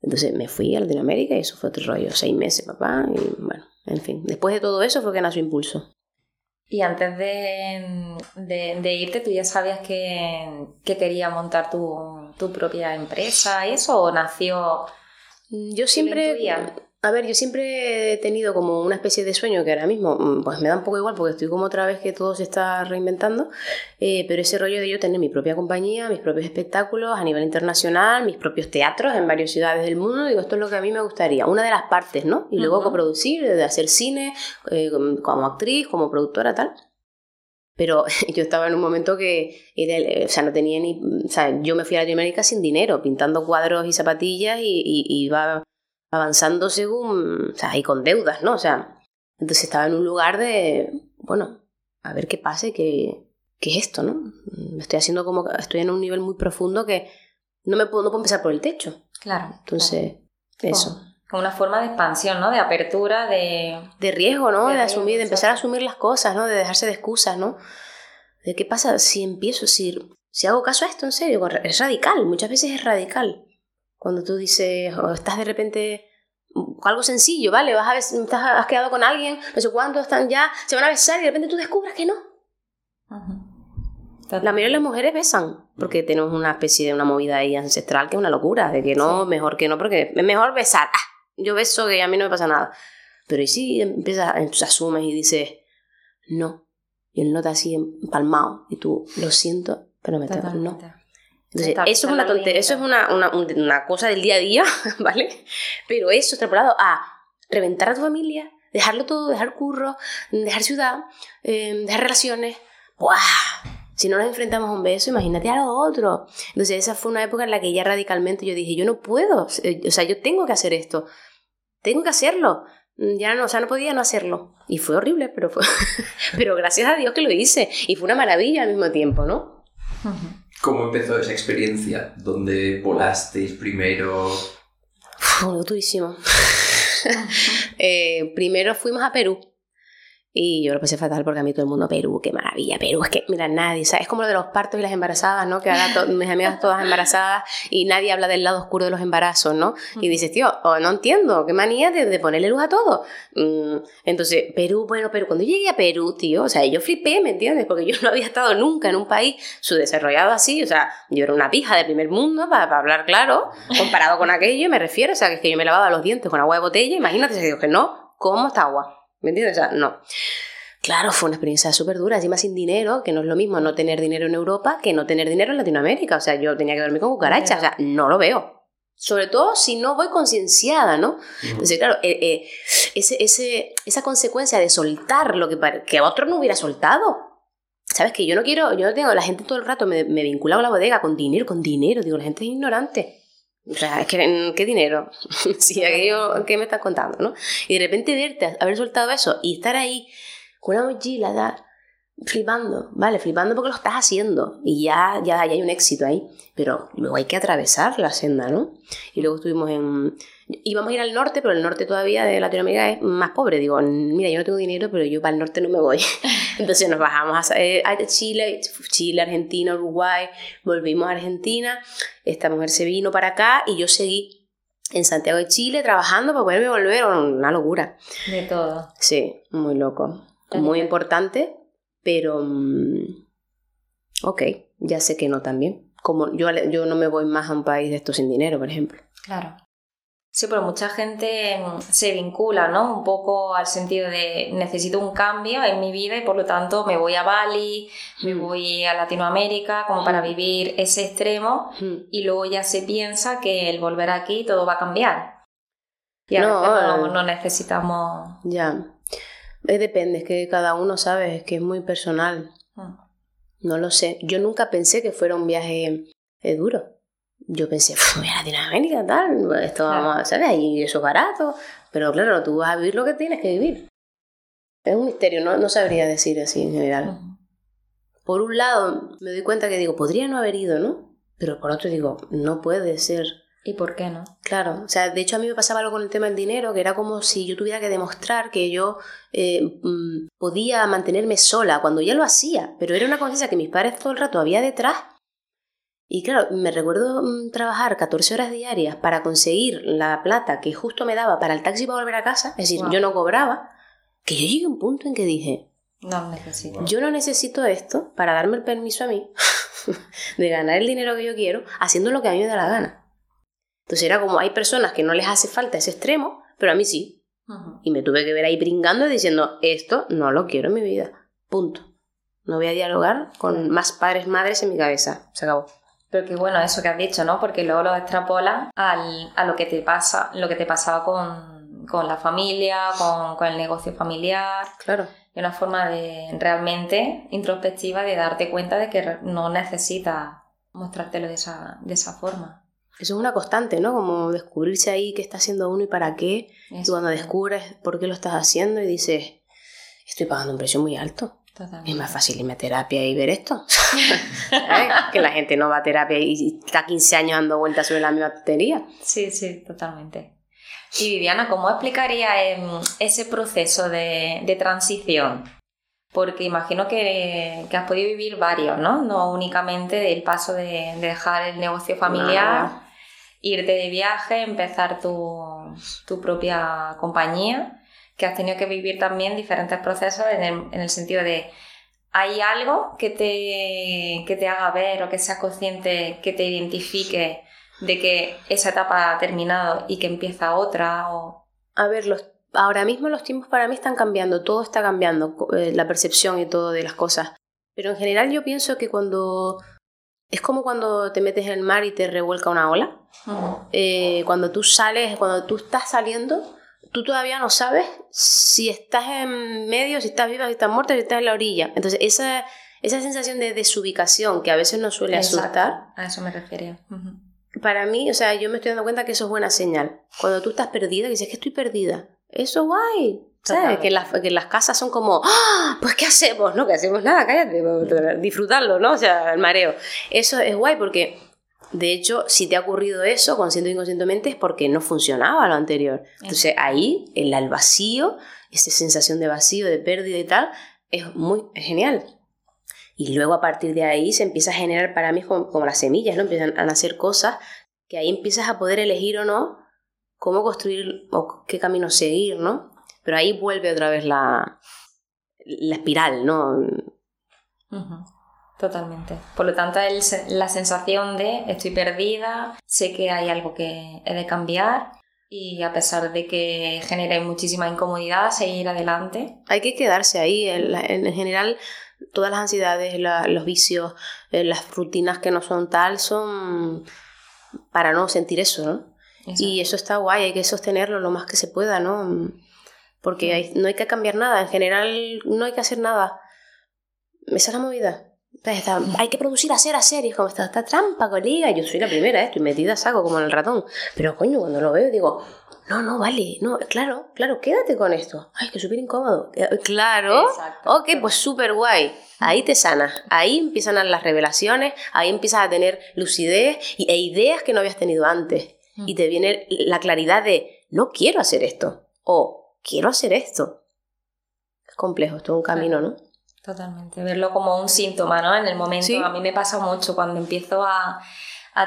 Entonces me fui a Latinoamérica y eso fue otro rollo, seis meses, papá, y bueno, en fin. Después de todo eso fue que nació Impulso. Y antes de, de- de irte, ¿tú ya sabías que, que quería montar tu, tu propia empresa y eso? ¿O nació...? Mm, Yo siempre, a ver, yo siempre he tenido como una especie de sueño que ahora mismo mm, pues me da un poco igual porque estoy como otra vez que todo se está reinventando, eh, pero ese rollo de yo tener mi propia compañía, mis propios espectáculos a nivel internacional, mis propios teatros en varias ciudades del mundo, digo, esto es lo que a mí me gustaría, una de las partes, ¿no? Y luego Ujú. coproducir, de hacer cine, eh, como actriz, como productora, tal. Pero yo estaba en un momento que era o sea, no tenía ni. O sea, yo me fui a Latinoamérica sin dinero, pintando cuadros y zapatillas y, y- y iba avanzando según. O sea, y con deudas, ¿no? O sea, entonces estaba en un lugar de. Bueno, a ver qué pase, qué, qué es esto, ¿no? Me estoy haciendo como. Estoy en un nivel muy profundo que no me puedo, no puedo empezar por el techo. Claro. Entonces, eso. Como, una forma de expansión, ¿no? De apertura, de... de riesgo, ¿no? De asumir, de empezar a asumir las cosas, ¿no? De dejarse de excusas, ¿no? De qué pasa si empiezo, si, si hago caso a esto en serio, es radical, muchas veces es radical. Cuando tú dices, o estás de repente con algo sencillo, ¿vale? Vas a ver, estás, has quedado con alguien, no sé cuántos están ya, se van a besar y de repente tú descubres que no. La mayoría de las mujeres besan, porque tenemos una especie de una movida ahí ancestral que es una locura, de que no, Sí. mejor que no, porque es mejor besar. Ah, yo beso que a mí no me pasa nada. Pero y si empiezas, entonces asumes y dices, no. Y él nota así empalmado, y tú, lo siento, pero me tengo, no. Entonces, Está eso es una pisando tontería, eso es una, una, un- una cosa del día a día, ¿vale? Pero eso extrapolado a reventar a tu familia, dejarlo todo, dejar curro, dejar ciudad, eh, dejar relaciones. ¡Buah! Si no nos enfrentamos a un beso, imagínate a lo otro. Entonces, esa fue una época en la que ya radicalmente yo dije, yo no puedo, o sea, yo tengo que hacer esto, tengo que hacerlo. Ya no, o sea, no podía no hacerlo. Y fue horrible, pero fue. pero gracias a Dios que lo hice. Y fue una maravilla al mismo tiempo, ¿no? ¿Cómo empezó esa experiencia? ¿Dónde volasteis primero? Fue durísimo. Eh, primero fuimos a Perú. Y yo lo pasé fatal porque a mí todo el mundo, Perú, qué maravilla, Perú. Es que, mira, nadie, ¿sabes? Es como lo de los partos y las embarazadas, ¿no? Que ahora mis amigas todas embarazadas y nadie habla del lado oscuro de los embarazos, ¿no? Y dices, tío, oh, no entiendo, qué manía de, de ponerle luz a todo. Mm, entonces, Perú, bueno, pero cuando llegué a Perú, tío, o sea, yo flipé, ¿me entiendes? Porque yo no había estado nunca en un país subdesarrollado así, o sea, yo era una pija de primer mundo, para, para hablar claro, comparado con aquello, me refiero, o sea, que es que yo me lavaba los dientes con agua de botella, imagínate, si digo que no, ¿cómo esta agua? ¿Me entiendes? O sea, no. Claro, fue una experiencia súper dura, encima sin dinero, que no es lo mismo no tener dinero en Europa que no tener dinero en Latinoamérica. O sea, yo tenía que dormir con cucarachas, o sea, no lo veo. Sobre todo si no voy concienciada, ¿no? Entonces, claro, eh, eh, ese, ese, esa consecuencia de soltar lo que, que otro no hubiera soltado. ¿Sabes? Que yo no quiero, yo no tengo, la gente todo el rato me, me vincula a la bodega con dinero, con dinero. Digo, la gente es ignorante. O sea, que, ¿qué dinero? sí, aquello, ¿qué me estás contando, no? Y de repente verte, haber soltado eso y estar ahí con una mochila, dar flipando, ¿vale? Flipando porque lo estás haciendo y ya, ya, hay un éxito ahí, pero luego hay que atravesar la senda, ¿no? Y luego estuvimos en... Íbamos a ir al norte, pero el norte todavía de Latinoamérica es más pobre. Digo, mira, yo no tengo dinero, pero yo para el norte no me voy. Entonces nos bajamos a, eh, a Chile, Chile, Argentina, Uruguay, volvimos a Argentina, esta mujer se vino para acá y yo seguí en Santiago de Chile trabajando para poderme volver, una locura. De todo. Sí, muy loco. Muy importante, pero... Mm, ok, ya sé que no también. Como yo, yo no me voy más a un país de esto sin dinero, por ejemplo. Claro. Sí, pero mucha gente mm, se vincula, ¿no? Un poco al sentido de necesito un cambio en mi vida y por lo tanto me voy a Bali, me mm. voy a Latinoamérica como para vivir ese extremo y luego ya se piensa que el volver aquí todo va a cambiar. Y a no, veces no, no necesitamos... Ya. Depende, es que cada uno sabe, es que es muy personal. No lo sé. Yo nunca pensé que fuera un viaje eh, duro. Yo pensé, voy a Latinoamérica, tal, esto vamos, ¿sabes? Ahí eso es barato. Pero claro, tú vas a vivir lo que tienes que vivir. Es un misterio, no, no sabría decir así en general. Por un lado, me doy cuenta que digo, podría no haber ido, ¿no? Pero por otro digo, no puede ser ¿Y por qué no? Claro, o sea, de hecho a mí me pasaba algo con el tema del dinero, que era como si yo tuviera que demostrar que yo eh, mm, podía mantenerme sola, cuando ya lo hacía, pero era una conciencia que mis padres todo el rato había detrás. Y claro, me recuerdo mm, trabajar 14 horas diarias para conseguir la plata que justo me daba para el taxi para volver a casa, es decir, yo no cobraba, que yo llegué a un punto en que dije, no necesito. Yo no necesito esto para darme el permiso a mí de ganar el dinero que yo quiero haciendo lo que a mí me da la gana. Entonces era como, hay personas que no les hace falta ese extremo, pero a mí sí. Y me tuve que ver ahí brincando diciendo, esto no lo quiero en mi vida. Punto. No voy a dialogar con más padres, madres en mi cabeza. Se acabó. Pero qué bueno eso que has dicho, ¿no? Porque luego lo extrapolas al, a lo que te pasa, lo que te pasaba con, con la familia, con, con, el negocio familiar. Claro. Y una forma de realmente introspectiva de darte cuenta de que no necesitas mostrártelo de esa, de esa forma. Eso es una constante, ¿no? Como descubrirse ahí qué está haciendo uno y para qué. Y cuando descubres por qué lo estás haciendo y dices, estoy pagando un precio muy alto. Es más fácil irme a terapia y ver esto. Que la gente no va a terapia y está 15 años dando vueltas sobre la misma tontería. Sí, sí, totalmente. Y Viviana, ¿cómo explicaría em, ese proceso de, transición? Porque imagino que, has podido vivir varios, ¿no? No únicamente el paso de, dejar el negocio familiar irte de viaje, empezar tu, propia compañía, que has tenido que vivir también diferentes procesos en el, sentido de, ¿hay algo que te, que te haga ver o que seas consciente, que te identifique de que esa etapa ha terminado y que empieza otra? O... A ver, los, ahora mismo los tiempos para mí están cambiando, todo está cambiando, eh, la percepción y todo de las cosas. Pero en general yo pienso que cuando es como cuando te metes en el mar y te revuelca una ola. Eh, cuando tú sales, cuando tú estás saliendo, tú todavía no sabes si estás en medio, si estás viva, si estás muerta, si estás en la orilla. Entonces, esa, esa sensación de desubicación que a veces nos suele asustar. A eso me refiero. Para mí, o sea, yo me estoy dando cuenta que eso es buena señal. Cuando tú estás perdida, y dices que estoy perdida. Eso es guay. ¿Sabes? Que, las, que las casas son como, ¡Ah! pues ¿qué hacemos? No, que hacemos nada, cállate, disfrutarlo, ¿no? O sea, el mareo. Eso es guay porque, de hecho, si te ha ocurrido eso, consciente o inconscientemente, es porque no funcionaba lo anterior. Entonces ahí, el, el vacío, esa sensación de vacío, de pérdida y tal, es muy genial. Y luego a partir de ahí se empieza a generar para mí como, como las semillas, ¿no? Empiezan a nacer cosas que ahí empiezas a poder elegir o no cómo construir o qué camino seguir, ¿no? Pero ahí vuelve otra vez la, la espiral, ¿no? Totalmente. Por lo tanto, la sensación de estoy perdida, sé que hay algo que he de cambiar Y a pesar de que genere muchísima incomodidad, seguir adelante. Hay que quedarse ahí. En, general, todas las ansiedades, los vicios, eh, las rutinas que no son tal, son para no sentir eso, ¿no? Y eso está guay, hay que sostenerlo lo más que se pueda, ¿no? Porque no hay que cambiar nada, en general no hay que hacer nada. Esa es la movida. Hay que producir, hacer, hacer. Y es como, esta, esta trampa, colega. Yo soy la primera, ¿eh? estoy metida saco como en el ratón. Pero coño, cuando lo veo digo, no, no, vale, no, claro, claro, quédate con esto. Ay, que súper incómodo. Eh, claro, ok, pues súper guay. Ahí te sanas, ahí empiezan las revelaciones, ahí empiezas a tener lucidez e ideas que no habías tenido antes. Y mm. te viene la claridad de, no quiero hacer esto, o quiero hacer esto. Es complejo, es todo un camino, ¿no? Totalmente, verlo como un síntoma, ¿no? En el momento, a mí me pasa mucho cuando empiezo a,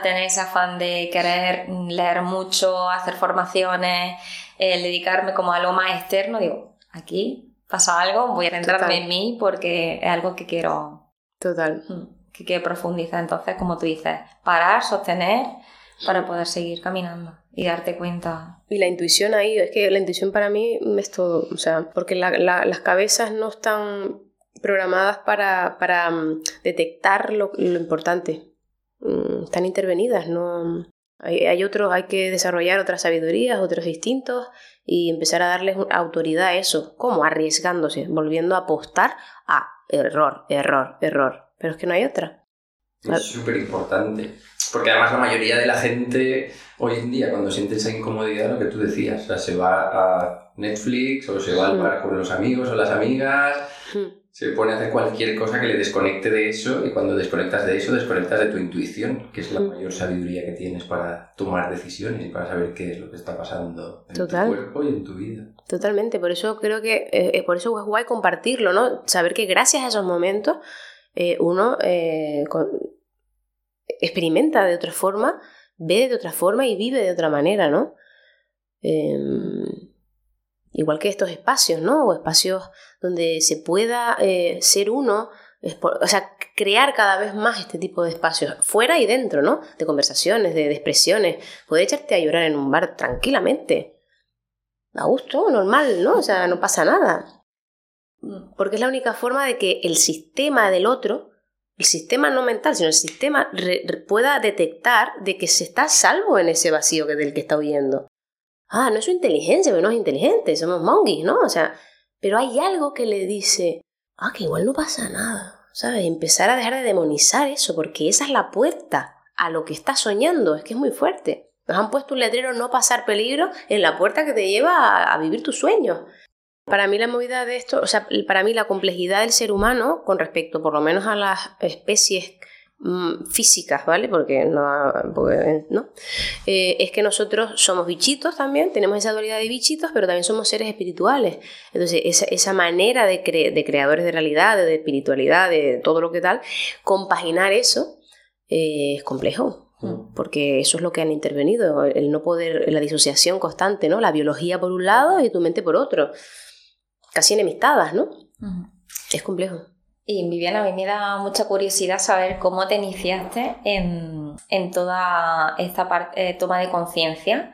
tener ese afán de querer leer mucho, hacer formaciones, dedicarme como a algo más externo, digo, aquí pasa algo, voy a centrarme en mí porque es algo que quiero... Total. Mm, que quiero profundizar. Entonces, como tú dices, parar, sostener para poder seguir caminando y darte cuenta. Y la intuición ahí, es que la intuición para mí es todo, o sea, porque las cabezas no están programadas para, para mm, detectar lo, importante. Mm, están intervenidas, no. Hay, hay, otros, hay que desarrollar otras sabidurías, otros instintos y empezar a darles autoridad a eso. ¿Cómo? Arriesgándose, volviendo a apostar a error, error, error. Pero es que no hay otra. Es súper importante. Porque además la mayoría de la gente hoy en día, cuando siente esa incomodidad, lo que tú decías, o sea, se va a Netflix o se va al mm. bar con los amigos o las amigas se pone a hacer cualquier cosa que le desconecte de eso y cuando desconectas de eso, desconectas de tu intuición, que es la mm. mayor sabiduría que tienes para tomar decisiones y para saber qué es lo que está pasando en tu cuerpo y en tu vida. Totalmente, por eso creo que eh, eh, por eso es guay compartirlo, ¿no? Saber que gracias a esos momentos eh, uno experimenta de otra forma, ve de otra forma y vive de otra manera, ¿no? Igual que estos espacios, ¿no? O espacios donde se pueda eh, ser uno, o sea, crear cada vez más este tipo de espacios, fuera y dentro, ¿no? De conversaciones, de, expresiones, poder echarte a llorar en un bar tranquilamente, a gusto, normal, ¿no? O sea, no pasa nada. Porque es la única forma de que el sistema del otro, el sistema no mental, sino el sistema pueda detectar de que se está salvo en ese vacío del que está huyendo ah, no es su inteligencia, pero no es inteligente, somos monkeys, ¿no? O sea, pero hay algo que le dice, ah, que igual no pasa nada, ¿sabes? Empezar a dejar de demonizar eso, porque esa es la puerta a lo que estás soñando, es que es muy fuerte. Nos han puesto un letrero no pasar peligro en la puerta que te lleva a, a vivir tus sueños. Para mí la movida de esto, o sea, para mí la complejidad del ser humano con respecto por lo menos a las especies físicas, ¿vale? Porque no, ¿no? Eh, es que nosotros somos bichitos también, tenemos esa dualidad de bichitos, pero también somos seres espirituales. Entonces, esa, esa manera de, de, creadores de realidad, de espiritualidad, de todo lo que tal, compaginar eso eh, es complejo. Mm. Porque eso es lo que han intervenido, el no poder, la disociación constante, ¿no? La biología por un lado y tu mente por otro. Casi enemistadas, ¿no? Es complejo. Y Viviana, a mí me da mucha curiosidad saber cómo te iniciaste en, toda esta parte, eh, toma de conciencia,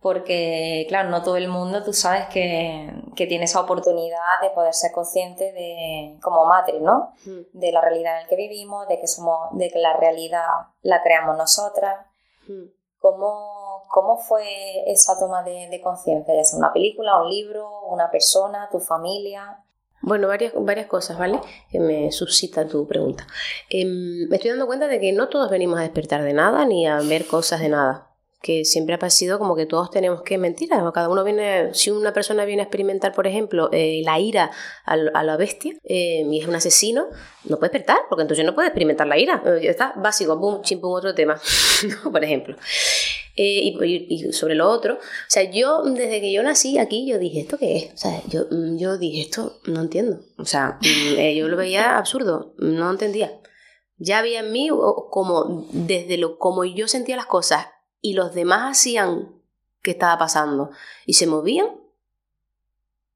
porque claro, no todo el mundo, tú sabes que, tiene esa oportunidad de poder ser consciente de, como matriz, ¿no? Mm. De la realidad en la que vivimos, de que somos, de que la realidad la creamos nosotras. Mm. ¿Cómo, ¿Cómo, fue esa toma de, de conciencia? ¿Ya sea una película, un libro, una persona, tu familia? Bueno, varias, varias cosas, ¿vale? Que me suscita tu pregunta. Em, me estoy dando cuenta de que no todos venimos a despertar de nada ni a ver cosas de nada. Que siempre ha pasado como que todos tenemos que mentir. Cada uno viene, si una persona viene a experimentar, por ejemplo, eh, la ira a, la bestia em, y es un asesino, no puede despertar, porque entonces no puede experimentar la ira. Eh, está básico, boom, chimpum, otro tema, por ejemplo. Eh, y, sobre lo otro, o sea, yo desde que yo nací aquí, yo dije, ¿esto qué es? O sea, yo, mm, yo dije, esto no entiendo. O sea, mm, eh, yo lo veía absurdo, no entendía. Ya había en mí como, desde lo como yo sentía las cosas y los demás hacían que estaba pasando y se movían,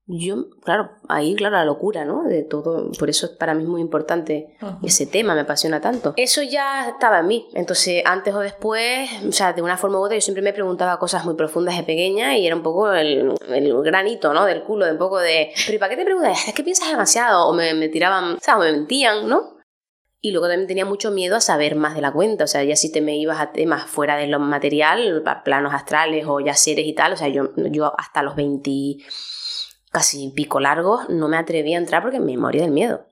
yo, claro, ahí, claro, la locura, ¿no? De todo, por eso para mí es muy importante ese tema, me apasiona tanto. Eso ya estaba en mí, entonces antes o después, o sea, de una forma u otra, yo siempre me preguntaba cosas muy profundas de pequeña y era un poco el, el granito, ¿no? Del culo, de un poco de, pero ¿y para qué te preguntas? Es que piensas demasiado, o me, me tiraban, o sea, me mentían, ¿no? Y luego también tenía mucho miedo a saber más de la cuenta, o sea, ya si te me ibas a temas fuera de lo material, planos astrales o ya seres y tal, o sea, yo, yo hasta los 20 casi pico largos, no me atreví a entrar porque me moría del miedo.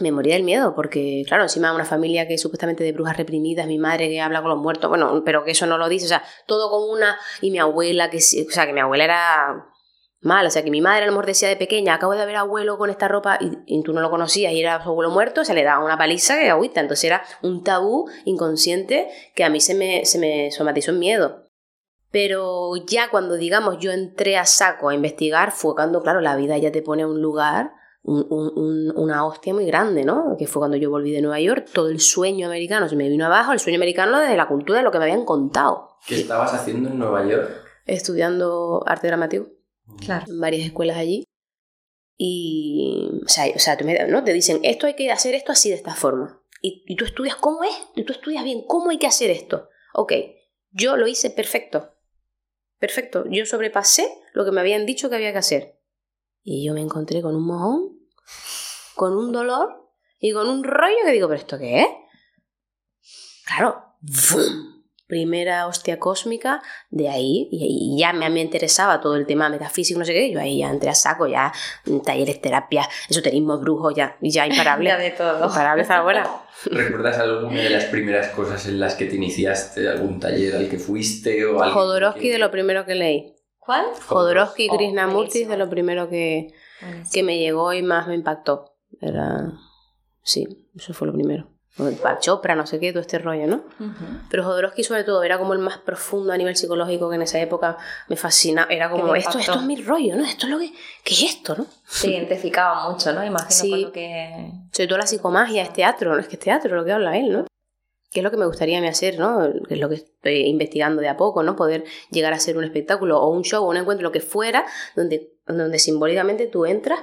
Me moría del miedo porque, claro, encima una familia que supuestamente de brujas reprimidas, mi madre que habla con los muertos, bueno, pero que eso no lo dice, o sea, todo con una, y mi abuela que, o sea, que mi abuela era mal, o sea, que mi madre a lo mejor decía de pequeña, acabo de ver abuelo con esta ropa y, tú no lo conocías y era su abuelo muerto, se le daba una paliza que agüita, entonces era un tabú inconsciente que a mí se me, se me somatizó en miedo. Pero ya cuando, digamos, yo entré a saco a investigar, fue cuando, claro, la vida ya te pone a un lugar, una hostia muy grande, ¿no? Que fue cuando yo volví de Nueva York, todo el sueño americano se me vino abajo, el sueño americano desde la cultura de lo que me habían contado. ¿Qué estabas haciendo en Nueva York? Estudiando arte dramático. Claro. Varias escuelas allí. Y, o sea, o sea ¿no? te dicen, esto hay que hacer esto así de esta forma. Y, y tú estudias cómo es, y tú estudias bien, cómo hay que hacer esto. Ok, yo lo hice perfecto Perfecto, yo sobrepasé lo que me habían dicho que había que hacer. Y yo me encontré con un mojón, con un dolor y con un rollo que digo, ¿pero esto qué es? Claro, primera hostia cósmica de ahí, y, ya me, me, interesaba todo el tema metafísico, no sé qué, yo ahí ya entré a saco, ya talleres, terapias, esoterismo, brujo, ya, ya imparable. ya de todo. Imparable estaba buena. ¿Recuerdas alguna de las primeras cosas en las que te iniciaste, algún taller al que fuiste? o Jodorowsky de lo primero que leí. ¿Cuál? Jodorowsky oh, Krishnamurti de lo primero que, que me llegó y más me impactó. Era... Sí, eso fue lo primero. Chopra, no sé qué, todo este rollo, ¿no? Pero Jodorowsky sobre todo era como el más profundo a nivel psicológico que en esa época me fascina. Era como, esto, esto es mi rollo, ¿no? Esto es lo que... ¿Qué es esto, no? Se identificaba mucho, ¿no? Imagino sí. que... Sobre todo la psicomagia, es teatro, ¿no? Es que es teatro lo que habla él, ¿no? Que es lo que me gustaría a hacer, ¿no? Es lo que estoy investigando de a poco, ¿no? Poder llegar a ser un espectáculo o un show o un encuentro, lo que fuera, donde, donde simbólicamente tú entras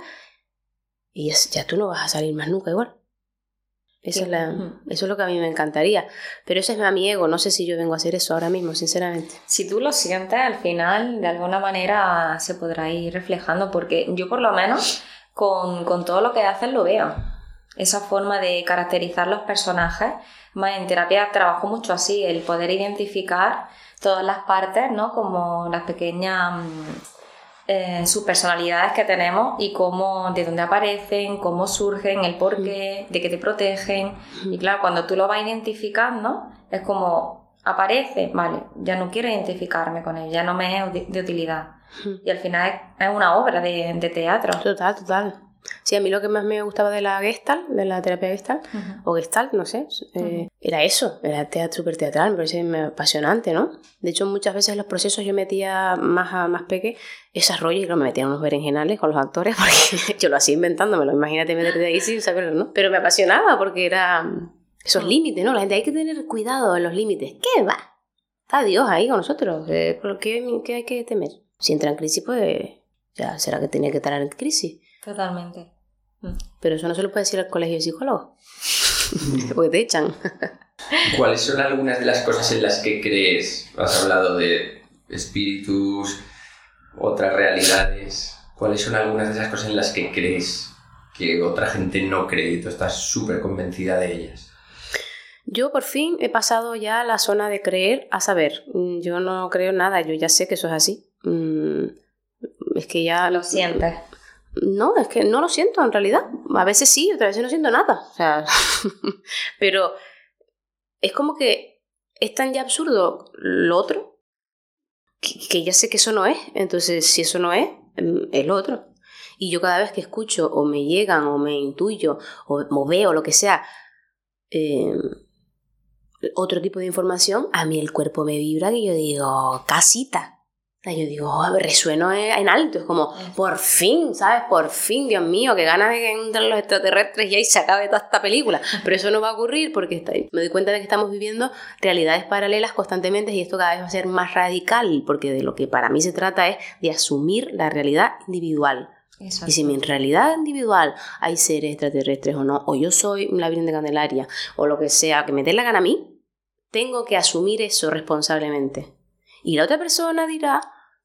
y ya tú no vas a salir más nunca igual. Eso, es la, eso es lo que a mí me encantaría. Pero eso es a mi ego. No sé si yo vengo a hacer eso ahora mismo, sinceramente. Si tú lo sientes, al final, de alguna manera se podrá ir reflejando. Porque yo, por lo menos, con, con todo lo que haces, lo veo. Esa forma de caracterizar los personajes. Más en terapia trabajo mucho así, el poder identificar todas las partes, ¿no? Como las pequeñas mm, eh, sus personalidades que tenemos y cómo, de dónde aparecen, cómo surgen, el porqué, de qué te protegen. Y claro, cuando tú lo vas identificando, es como aparece, vale, ya no quiero identificarme con él, ya no me es de, utilidad. Y al final es, una obra de, de teatro. Total, total. Sí, a mí lo que más me gustaba de la Gestalt, de la terapia Gestalt, o Gestalt, no sé, eh, era eso, era teatro super teatral, me parece apasionante, ¿no? De hecho, muchas veces en los procesos yo metía más a más peque esas rollos y me metía unos berenjenales con los actores, porque yo lo hacía inventándomelo, imagínate meterte ahí sin saberlo, ¿no? Pero me apasionaba porque era esos límites, ¿no? La gente hay que tener cuidado en los límites. ¿Qué va? Está Dios ahí con nosotros, eh, ¿por qué, qué hay que temer? Si entra en crisis, pues ya será que tenía que estar en crisis. Totalmente. Mm. Pero eso no se lo puede decir al colegio de psicólogos. Porque te echan. ¿Cuáles son algunas de las cosas en las que crees? Has hablado de espíritus, otras realidades. ¿Cuáles son algunas de esas cosas en las que crees que otra gente no cree y tú estás súper convencida de ellas? Yo por fin he pasado ya a la zona de creer a saber. Mm, yo no creo nada, yo ya sé que eso es así. Mm, es que ya... Lo sientes. No, es que no lo siento en realidad. A veces sí, otras veces no siento nada. O sea, pero es como que es tan ya absurdo lo otro que, ya sé que eso no es. Entonces, si eso no es, mm, es lo otro. Y yo cada vez que escucho o me llegan o me intuyo o, veo lo que sea, em, otro tipo de información, a mí el cuerpo me vibra y yo digo, casita yo digo, oh, resueno en alto, es como, por fin, ¿sabes? Por fin, Dios mío, que ganas de que entren los extraterrestres y ahí se acabe toda esta película. Pero eso no va a ocurrir porque me doy cuenta de que estamos viviendo realidades paralelas constantemente y esto cada vez va a ser más radical, porque de lo que para mí se trata es de asumir la realidad individual. Y si en realidad individual hay seres extraterrestres o no, o yo soy la Virgen de Candelaria, o lo que sea, que me dé la gana a mí, tengo que asumir eso responsablemente. Y la otra persona dirá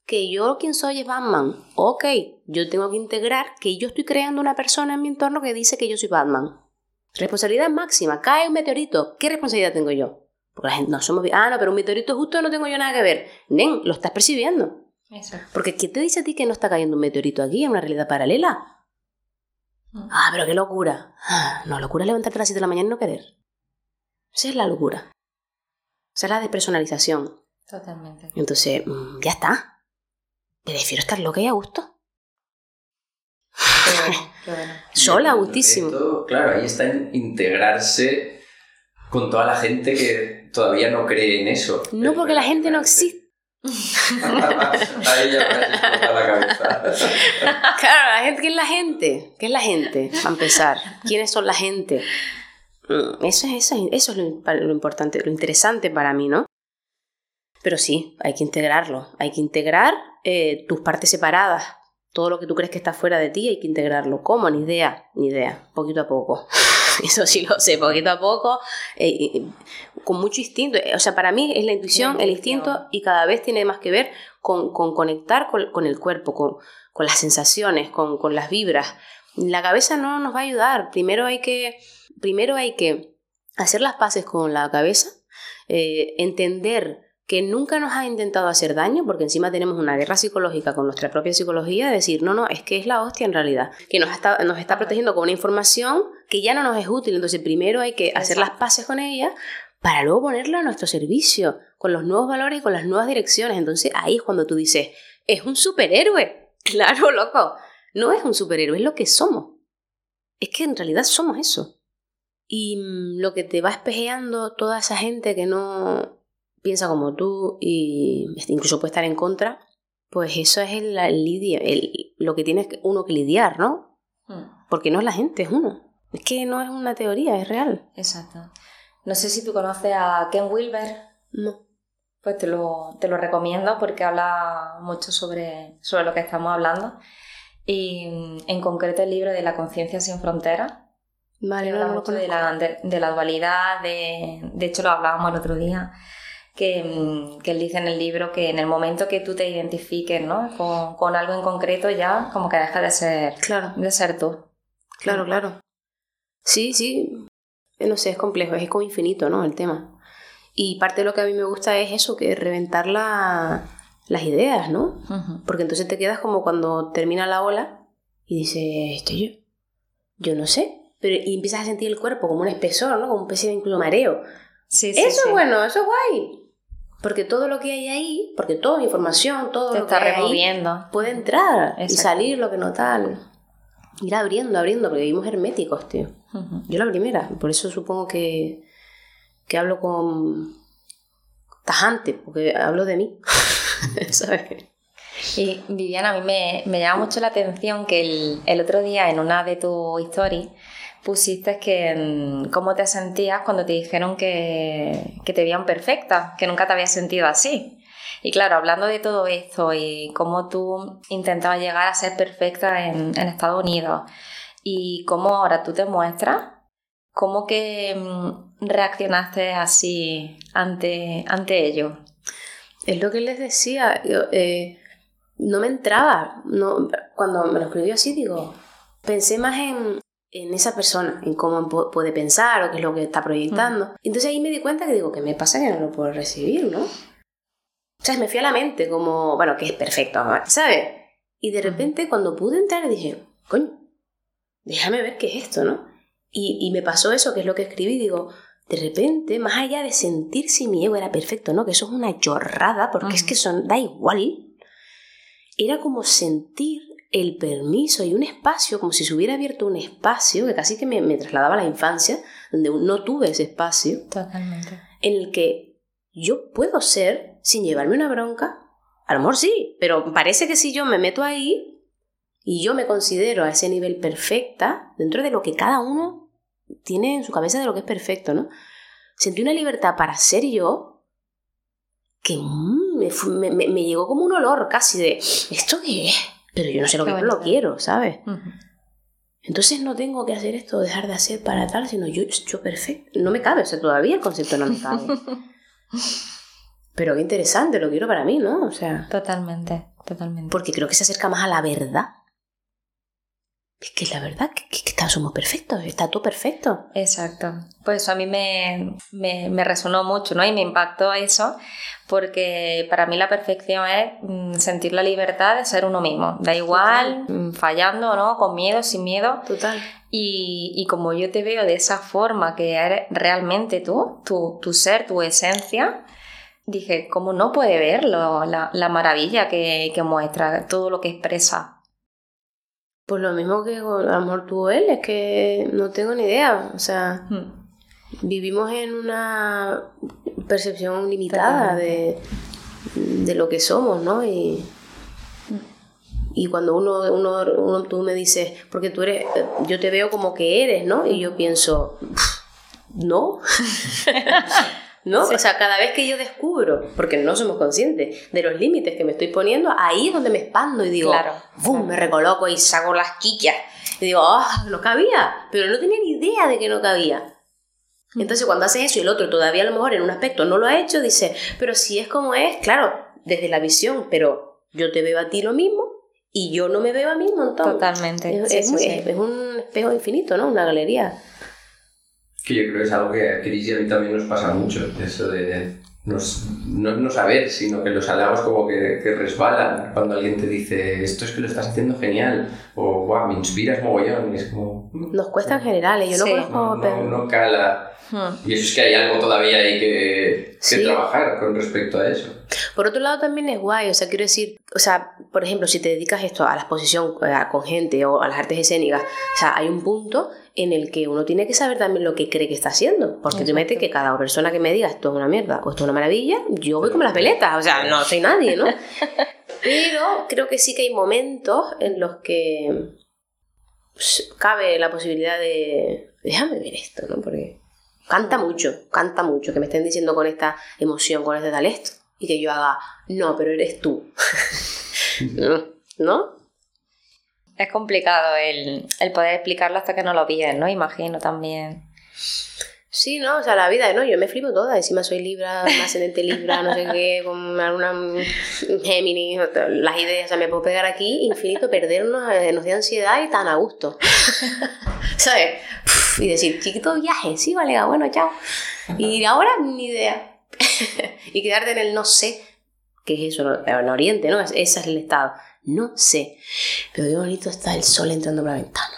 que yo quien soy es Batman. Ok, yo tengo que integrar que yo estoy creando una persona en mi entorno que dice que yo soy Batman. Responsabilidad máxima. Cae un meteorito. ¿Qué responsabilidad tengo yo? Porque la gente no somos. Ah, no, pero un meteorito justo no tengo yo nada que ver. Nen, lo estás percibiendo. Porque ¿quién te dice a ti que no está cayendo un meteorito aquí en una realidad paralela? Mm. Ah, pero qué locura. Ah, no, locura es levantarte a las 7 de la mañana y no querer. Esa es la locura. Esa es la despersonalización. Totalmente. Entonces, mm, ya está. Prefiero estar loca y a gusto. Sola, gustísimo. claro, ahí está en integrarse con toda la gente que todavía no cree en eso. No, porque la gente no existe. Ahí ya la cabeza. Claro, la gente, ¿qué es la gente? ¿Qué es la gente? Para empezar, ¿quiénes son la gente? Mm, eso es, eso, eso es lo, importante, lo interesante para mí, ¿no? Pero sí, hay que integrarlo. Hay que integrar eh, tus partes separadas. Todo lo que tú crees que está fuera de ti hay que integrarlo. ¿Cómo? Ni idea, ni idea. Poquito a poco. Eso sí lo sé, poquito a poco, eh, con mucho instinto. O sea, para mí es la intuición, el instinto y cada vez tiene más que ver con, conectar con, el cuerpo, con, las sensaciones, con, con las vibras. La cabeza no nos va a ayudar. Primero hay que primero hay que hacer las paces con la cabeza, eh, entender que nunca nos ha intentado hacer daño, porque encima tenemos una guerra psicológica con nuestra propia psicología, de decir, no, no, es que es la hostia en realidad, que nos está, nos está protegiendo con una información que ya no nos es útil, entonces primero hay que hacer las paces con ella para luego ponerla a nuestro servicio, con los nuevos valores y con las nuevas direcciones. Entonces ahí es cuando tú dices, es un superhéroe. Claro, loco. No es un superhéroe, es lo que somos. Es que en realidad somos eso. Y mm, lo que te va espejeando toda esa gente que no piensa como tú y incluso puede estar en contra, pues eso es el, el, lo que tiene uno que lidiar, ¿no? Hmm. Porque no es la gente, es uno. Es que no es una teoría, es real. Exacto. No sé si tú conoces a Ken Wilber. No. Pues te lo, te lo recomiendo porque habla mucho sobre, sobre lo que estamos hablando. Y mm, en concreto el libro de La conciencia sin fronteras Vale, no, mucho de, la, de, la dualidad, de, de hecho lo hablábamos el otro día, que, mm, que, él dice en el libro que en el momento que tú te identifiques ¿no? con, con algo en concreto ya como que deja de ser, claro. de ser tú. Claro, claro. Sí, sí. No sé, es complejo, es como infinito, ¿no? El tema. Y parte de lo que a mí me gusta es eso, que reventar la, las ideas, ¿no? Porque entonces te quedas como cuando termina la ola y dices, estoy yo. Yo no sé, pero y empiezas a sentir el cuerpo como un espesor, ¿no? Como un especie de incluso mareo. Sí, sí, eso es bueno, eso es guay. Porque todo lo que hay ahí, porque toda información, todo lo está que removiendo. puede entrar y salir lo que no tal. Ir abriendo, abriendo, porque vivimos herméticos, tío. Yo la primera, por eso supongo que, que hablo con tajante, porque hablo de mí. ¿Sabes? Y Viviana, a mí me, me llama mucho la atención que el, el otro día en una de tus stories pusiste que cómo te sentías cuando te dijeron que, que te veían perfecta, que nunca te habías sentido así. Y claro, hablando de todo esto y cómo tú intentabas llegar a ser perfecta en, en Estados Unidos y cómo ahora tú te muestras, ¿cómo que mm, reaccionaste así ante, ante ello? Es lo que les decía, eh, no me entraba, no, cuando me lo escribió así digo, pensé más en, en esa persona, en cómo puede pensar o qué es lo que está proyectando. Mm. Entonces ahí me di cuenta que digo, ¿qué me pasa que no lo puedo recibir, no? O sea, me fui a la mente como, bueno, que es perfecto, ¿sabes? Y de repente cuando pude entrar dije, coño, déjame ver qué es esto, ¿no? Y, y me pasó eso, que es lo que escribí, digo, de repente, más allá de sentir si mi ego era perfecto, ¿no? Que eso es una chorrada, porque es que son, da igual. Era como sentir el permiso y un espacio, como si se hubiera abierto un espacio, que casi que me, trasladaba a la infancia, donde no tuve ese espacio. Totalmente. En el que yo puedo ser sin llevarme una bronca. A lo mejor sí, pero parece que si yo me meto ahí y yo me considero a ese nivel perfecta, dentro de lo que cada uno tiene en su cabeza de lo que es perfecto, ¿no? Sentí una libertad para ser yo que mm, me, me llegó como un olor casi de, ¿esto qué es? Pero yo no sé lo que no lo quiero, ¿sabes? Entonces no tengo que hacer esto, dejar de hacer para tal, sino yo, yo perfecto. No me cabe, o sea, todavía el concepto no me cabe. Pero qué interesante, lo quiero para mí, ¿no? O sea, Totalmente, totalmente. porque creo que se acerca más a la verdad. Es que la verdad, que, que, que somos perfectos, está todo perfecto. Exacto. Pues a mí me, me, me resonó mucho, ¿no? Y me impactó eso, porque para mí la perfección es mm, sentir la libertad de ser uno mismo. Da igual, mm, fallando no, con miedo, sin miedo. Total. Y, y como yo te veo de esa forma que eres realmente tú, tu, tu ser, tu esencia, dije, ¿cómo no puede verlo? La, la maravilla que, que muestra, todo lo que expresa. Pues lo mismo que a lo mejor tú o él, es que no tengo ni idea. O sea, Mm. vivimos en una percepción limitada de, de lo que somos, ¿no? Y, y cuando uno, uno, uno- tú me dices, porque tú eres, yo te veo como que eres, ¿no? Y yo pienso, no. ¿No? O sea, cada vez que yo descubro, porque no somos conscientes de los límites que me estoy poniendo, ahí es donde me expando y digo, Claro, ¡bum! claro. Me recoloco y saco las quillas. Y digo, ¡ah! no cabía. Pero no tenía ni idea de que no cabía. Entonces, cuando haces eso y el otro todavía a lo mejor en un aspecto no lo ha hecho, dice, pero si es como es, claro, desde la visión, pero yo te veo a ti lo mismo y yo no me veo a mí un montón. Totalmente. Es, Sí, es sí, muy- sí. es- es un espejo infinito, ¿no? Una galería. Que yo creo que es algo que a Cris y a mí también nos pasa mucho, eso de no, no, no saber, sino que los halagos como que, que resbalan cuando alguien te dice esto es que lo estás haciendo genial o wow, me inspiras mogollón y es como... Nos cuesta en general, ¿eh? yo no Sí. conozco... No, no, no cala. Hmm. Y eso es que hay algo todavía ahí que, que Sí. trabajar con respecto a eso. Por otro lado también es guay, o sea, quiero decir, o sea, por ejemplo, si te dedicas esto a la exposición eh, con gente o a las artes escénicas, o sea, hay un punto en el que uno tiene que saber también lo que cree que está haciendo, porque tú metes que cada persona que me diga esto es una mierda o esto es una maravilla, yo voy como las peletas, o sea, no soy nadie, ¿no? Pero creo que sí que hay momentos en los que pues, cabe la posibilidad de, déjame ver esto, ¿no? Porque canta mucho, canta mucho, que me estén diciendo con esta emoción, con este tal esto, y que yo haga, no, pero eres tú. ¿No? Es complicado el, el poder explicarlo hasta que no lo vives, ¿no? Imagino también. Sí, ¿no? O sea, la vida, ¿no? Yo me flipo toda. Encima soy Libra, ascendente Libra, no sé qué, con alguna Géminis, las ideas. O sea, me puedo pegar aquí infinito, perdernos, eh, nos da ansiedad y tan a gusto. ¿Sabes? Y decir, chiquito viaje, sí, vale, bueno, chao. Y ahora ni idea. y quedarte en el no sé, que es eso, ¿no? en Oriente, ¿no? Es- Ese es el estado. No sé. Pero qué bonito está el sol entrando por la ventana.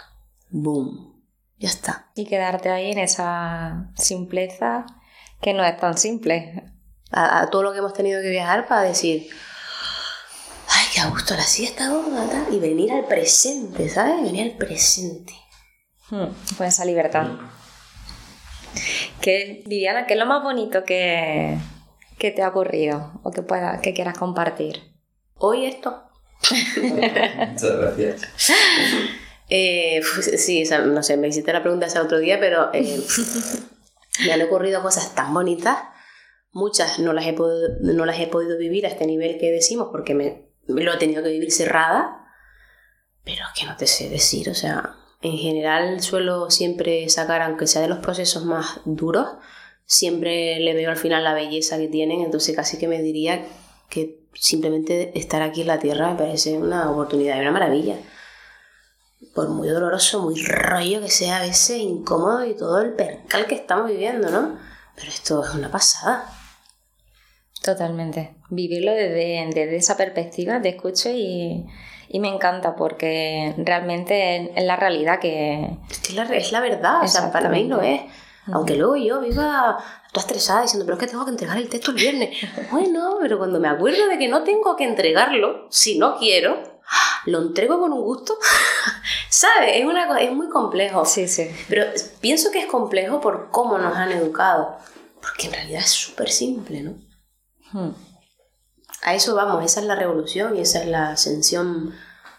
Boom. Ya está. Y quedarte ahí en esa simpleza que no es tan simple. a, a todo lo que hemos tenido que viajar para decir, ay, qué a gusto la siesta, gorda, tal", y venir al presente, ¿sabes? Venir al presente. Hmm, Con esa libertad. Que, Viviana, ¿qué es lo más bonito que, que te ha ocurrido o que, pueda, que quieras compartir? Hoy esto. Muchas gracias. Eh, pues, sí, o sea, no sé, me hiciste la pregunta ese otro día, pero eh, me han ocurrido cosas tan bonitas. Muchas no las, he podido, no las he podido vivir a este nivel que decimos porque me, me lo he tenido que vivir cerrada. Pero es que no te sé decir, o sea, en general suelo siempre sacar, aunque sea de los procesos más duros, siempre le veo al final la belleza que tienen, entonces casi que me diría que simplemente estar aquí en la Tierra me parece una oportunidad y una maravilla. Por muy doloroso, muy rollo que sea a veces, incómodo y todo el percal que estamos viviendo, ¿no? Pero esto es una pasada. Totalmente. Vivirlo desde, desde esa perspectiva, te escucho y, y me encanta porque realmente es, la realidad que... Es que la- es la verdad, o sea, para mí lo es. Aunque luego yo viva toda estresada diciendo, pero es que tengo que entregar el texto el viernes. Bueno, pero cuando me acuerdo de que no tengo que entregarlo, si no quiero, lo entrego con un gusto. ¿Sabes? Es, una, es muy complejo. Sí, sí. Pero pienso que es complejo por cómo nos han educado. Porque en realidad es súper simple, ¿no? Hmm. A eso vamos, esa es la revolución y esa es la ascensión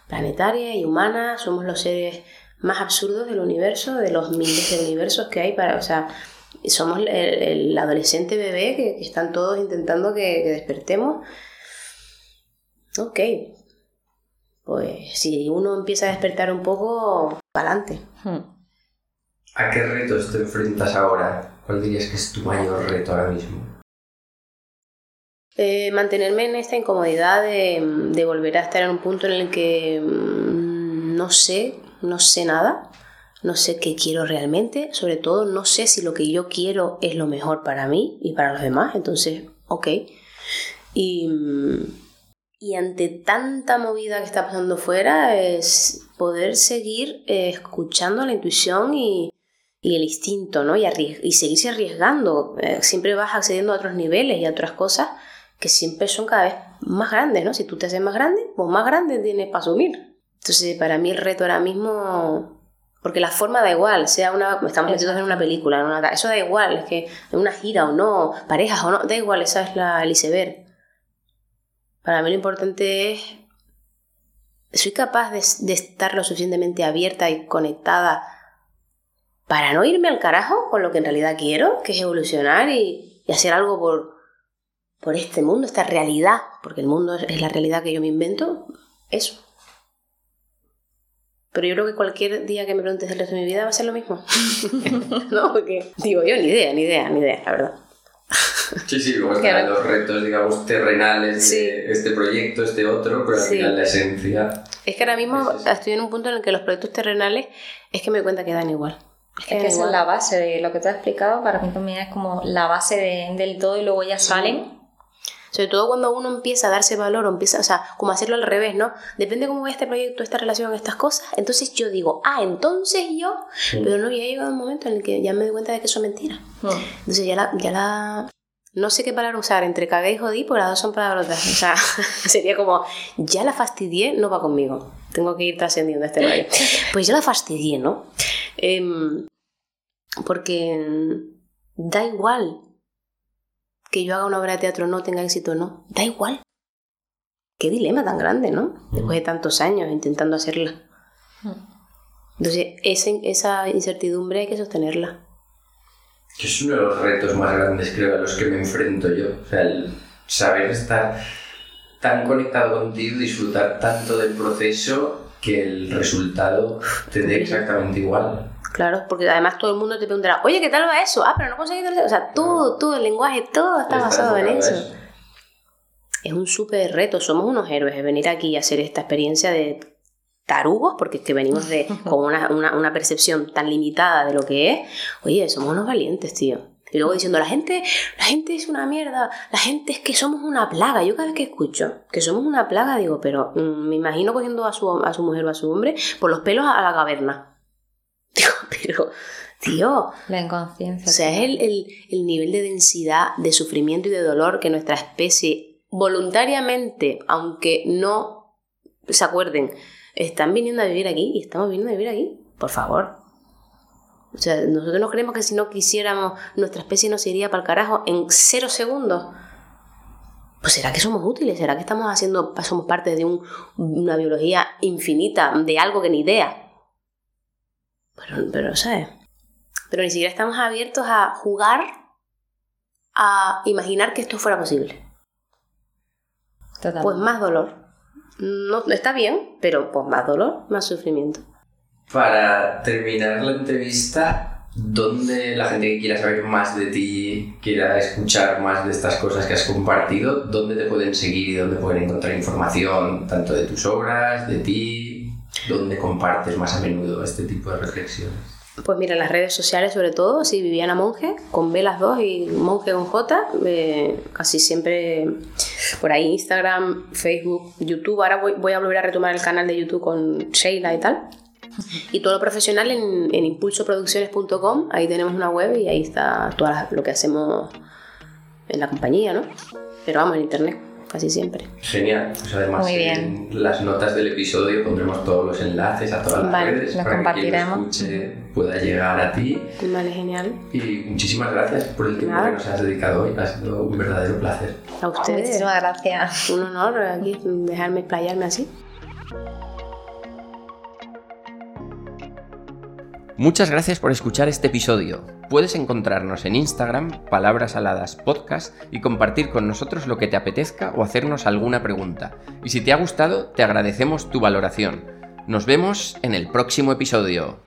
planetaria y humana. Somos los seres más absurdos del universo, de los miles de universos que hay para, o sea, somos el, el adolescente bebé que, que están todos intentando que, que despertemos. Ok, pues si uno empieza a despertar un poco, para adelante. Hmm. ¿A qué retos te enfrentas ahora? ¿Cuál dirías que es tu mayor reto ahora mismo? Eh, mantenerme en esta incomodidad de, volver a estar en un punto en el que mm, no sé, no sé nada, no sé qué quiero realmente, sobre todo no sé si lo que yo quiero es lo mejor para mí y para los demás, entonces, ok. Y, y ante tanta movida que está pasando fuera, es poder seguir eh, escuchando la intuición y, y el instinto, ¿no? Y, y seguirse arriesgando. Eh, siempre vas accediendo a otros niveles y a otras cosas que siempre son cada vez más grandes, ¿no? Si tú te haces más grande, pues más grande tienes para asumir. Entonces, para mí el reto ahora mismo, porque la forma da igual, sea una, estamos metidos en una película, en una, eso da igual, es que en una gira o no, parejas o no, da igual, esa es la, el iceberg. Para mí lo importante es, soy capaz de, de estar lo suficientemente abierta y conectada para no irme al carajo con lo que en realidad quiero, que es evolucionar y, y hacer algo por, por este mundo, esta realidad, porque el mundo es la realidad que yo me invento, eso. Pero yo creo que cualquier día que me preguntes el resto de mi vida va a ser lo mismo. no, porque digo yo, ni idea, ni idea, ni idea, la verdad. Sí, sí, luego están los retos, digamos, terrenales Sí. de este proyecto, este otro, pero al Sí. final la esencia. Es que ahora mismo Es estoy en un punto en el que los proyectos terrenales es que me doy cuenta que dan igual. Es que Es dan que esa es igual. la base de lo que te has explicado, para mí también es como la base de- del todo y luego ya salen. Sobre todo cuando uno empieza a darse valor o empieza, o sea, como hacerlo al revés, ¿no? Depende cómo vaya este proyecto, esta relación, estas cosas. Entonces yo digo, ah, entonces yo. Pero no, ya llegado un momento en el que ya me doy cuenta de que eso es mentira. Hmm. Entonces ya la, ya la... No sé qué palabra usar, entre cagué y jodí, porque las dos son palabrotas. O sea, sería como, ya la fastidié, no va conmigo. Tengo que ir trascendiendo este rollo. Pues ya la fastidié, ¿no? Em, porque da igual que yo haga una obra de teatro no tenga éxito o no. Da igual. Qué dilema tan grande, ¿no? Después de tantos años intentando hacerla. Entonces, esa, esa incertidumbre hay que sostenerla. Que es uno de los retos más grandes, creo, a los que me enfrento yo. O sea, el saber estar tan conectado contigo, disfrutar tanto del proceso, que el resultado te dé exactamente igual. Claro, porque además todo el mundo te preguntará, oye, ¿qué tal va eso? Ah, pero no conseguí O sea, todo, todo el lenguaje, todo está basado en a eso. Es un súper reto, somos unos héroes de venir aquí y hacer esta experiencia de tarugos, porque es que venimos de con una, una, una percepción tan limitada de lo que es. Oye, somos unos valientes, tío. Y luego diciendo, la gente, la gente es una mierda, la gente es que somos una plaga. Yo cada vez que escucho que somos una plaga, digo, pero mm, me imagino cogiendo a su, a su mujer o a su hombre por los pelos a la caverna. Digo, pero, tío, La inconsciencia. o sea, es el, el- el nivel de densidad, de sufrimiento y de dolor que nuestra especie voluntariamente, aunque no se acuerden, están viniendo a vivir aquí y estamos viniendo a vivir aquí. Por favor. O sea, nosotros nos creemos que si no quisiéramos, nuestra especie nos iría para el carajo en cero segundos. Pues será que somos útiles, será que estamos haciendo, somos parte de un- una biología infinita, de algo que ni idea. Pero, pero, ¿sabes? Pero ni siquiera estamos abiertos a jugar a imaginar que esto fuera posible. Totalmente. Pues más dolor. No, no está bien, pero pues más dolor, más sufrimiento. Para terminar la entrevista, ¿dónde la gente que quiera saber más de ti, quiera escuchar más de estas cosas que has compartido, dónde te pueden seguir y dónde pueden encontrar información tanto de tus obras, de ti, dónde compartes más a menudo este tipo de reflexiones? Pues mira, las redes sociales sobre todo, sí, Viviana Monje, con B las dos y Monje con J, eh, casi siempre por ahí Instagram, Facebook, YouTube. Ahora voy, voy a volver a retomar el canal de YouTube con Sheila y tal. Y todo lo profesional en, en impulsoproducciones.com, ahí tenemos una web y ahí está todo lo que hacemos en la compañía, ¿no? Pero vamos, en internet, casi siempre. Genial. Pues además Muy bien. en las notas del episodio pondremos todos los enlaces a todas las Vale, redes los para que quien lo compartiremos. escuche pueda llegar a ti. Vale, genial. Y muchísimas gracias por el tiempo Nada. que nos has dedicado hoy. Ha sido un verdadero placer. A ustedes. Muchísimas gracias. Un honor aquí dejarme explayarme así. Muchas gracias por escuchar este episodio. puedes encontrarnos en Instagram, Palabras Aladas Podcast, y compartir con nosotros lo que te apetezca o hacernos alguna pregunta. Y si te ha gustado, te agradecemos tu valoración. Nos vemos en el próximo episodio.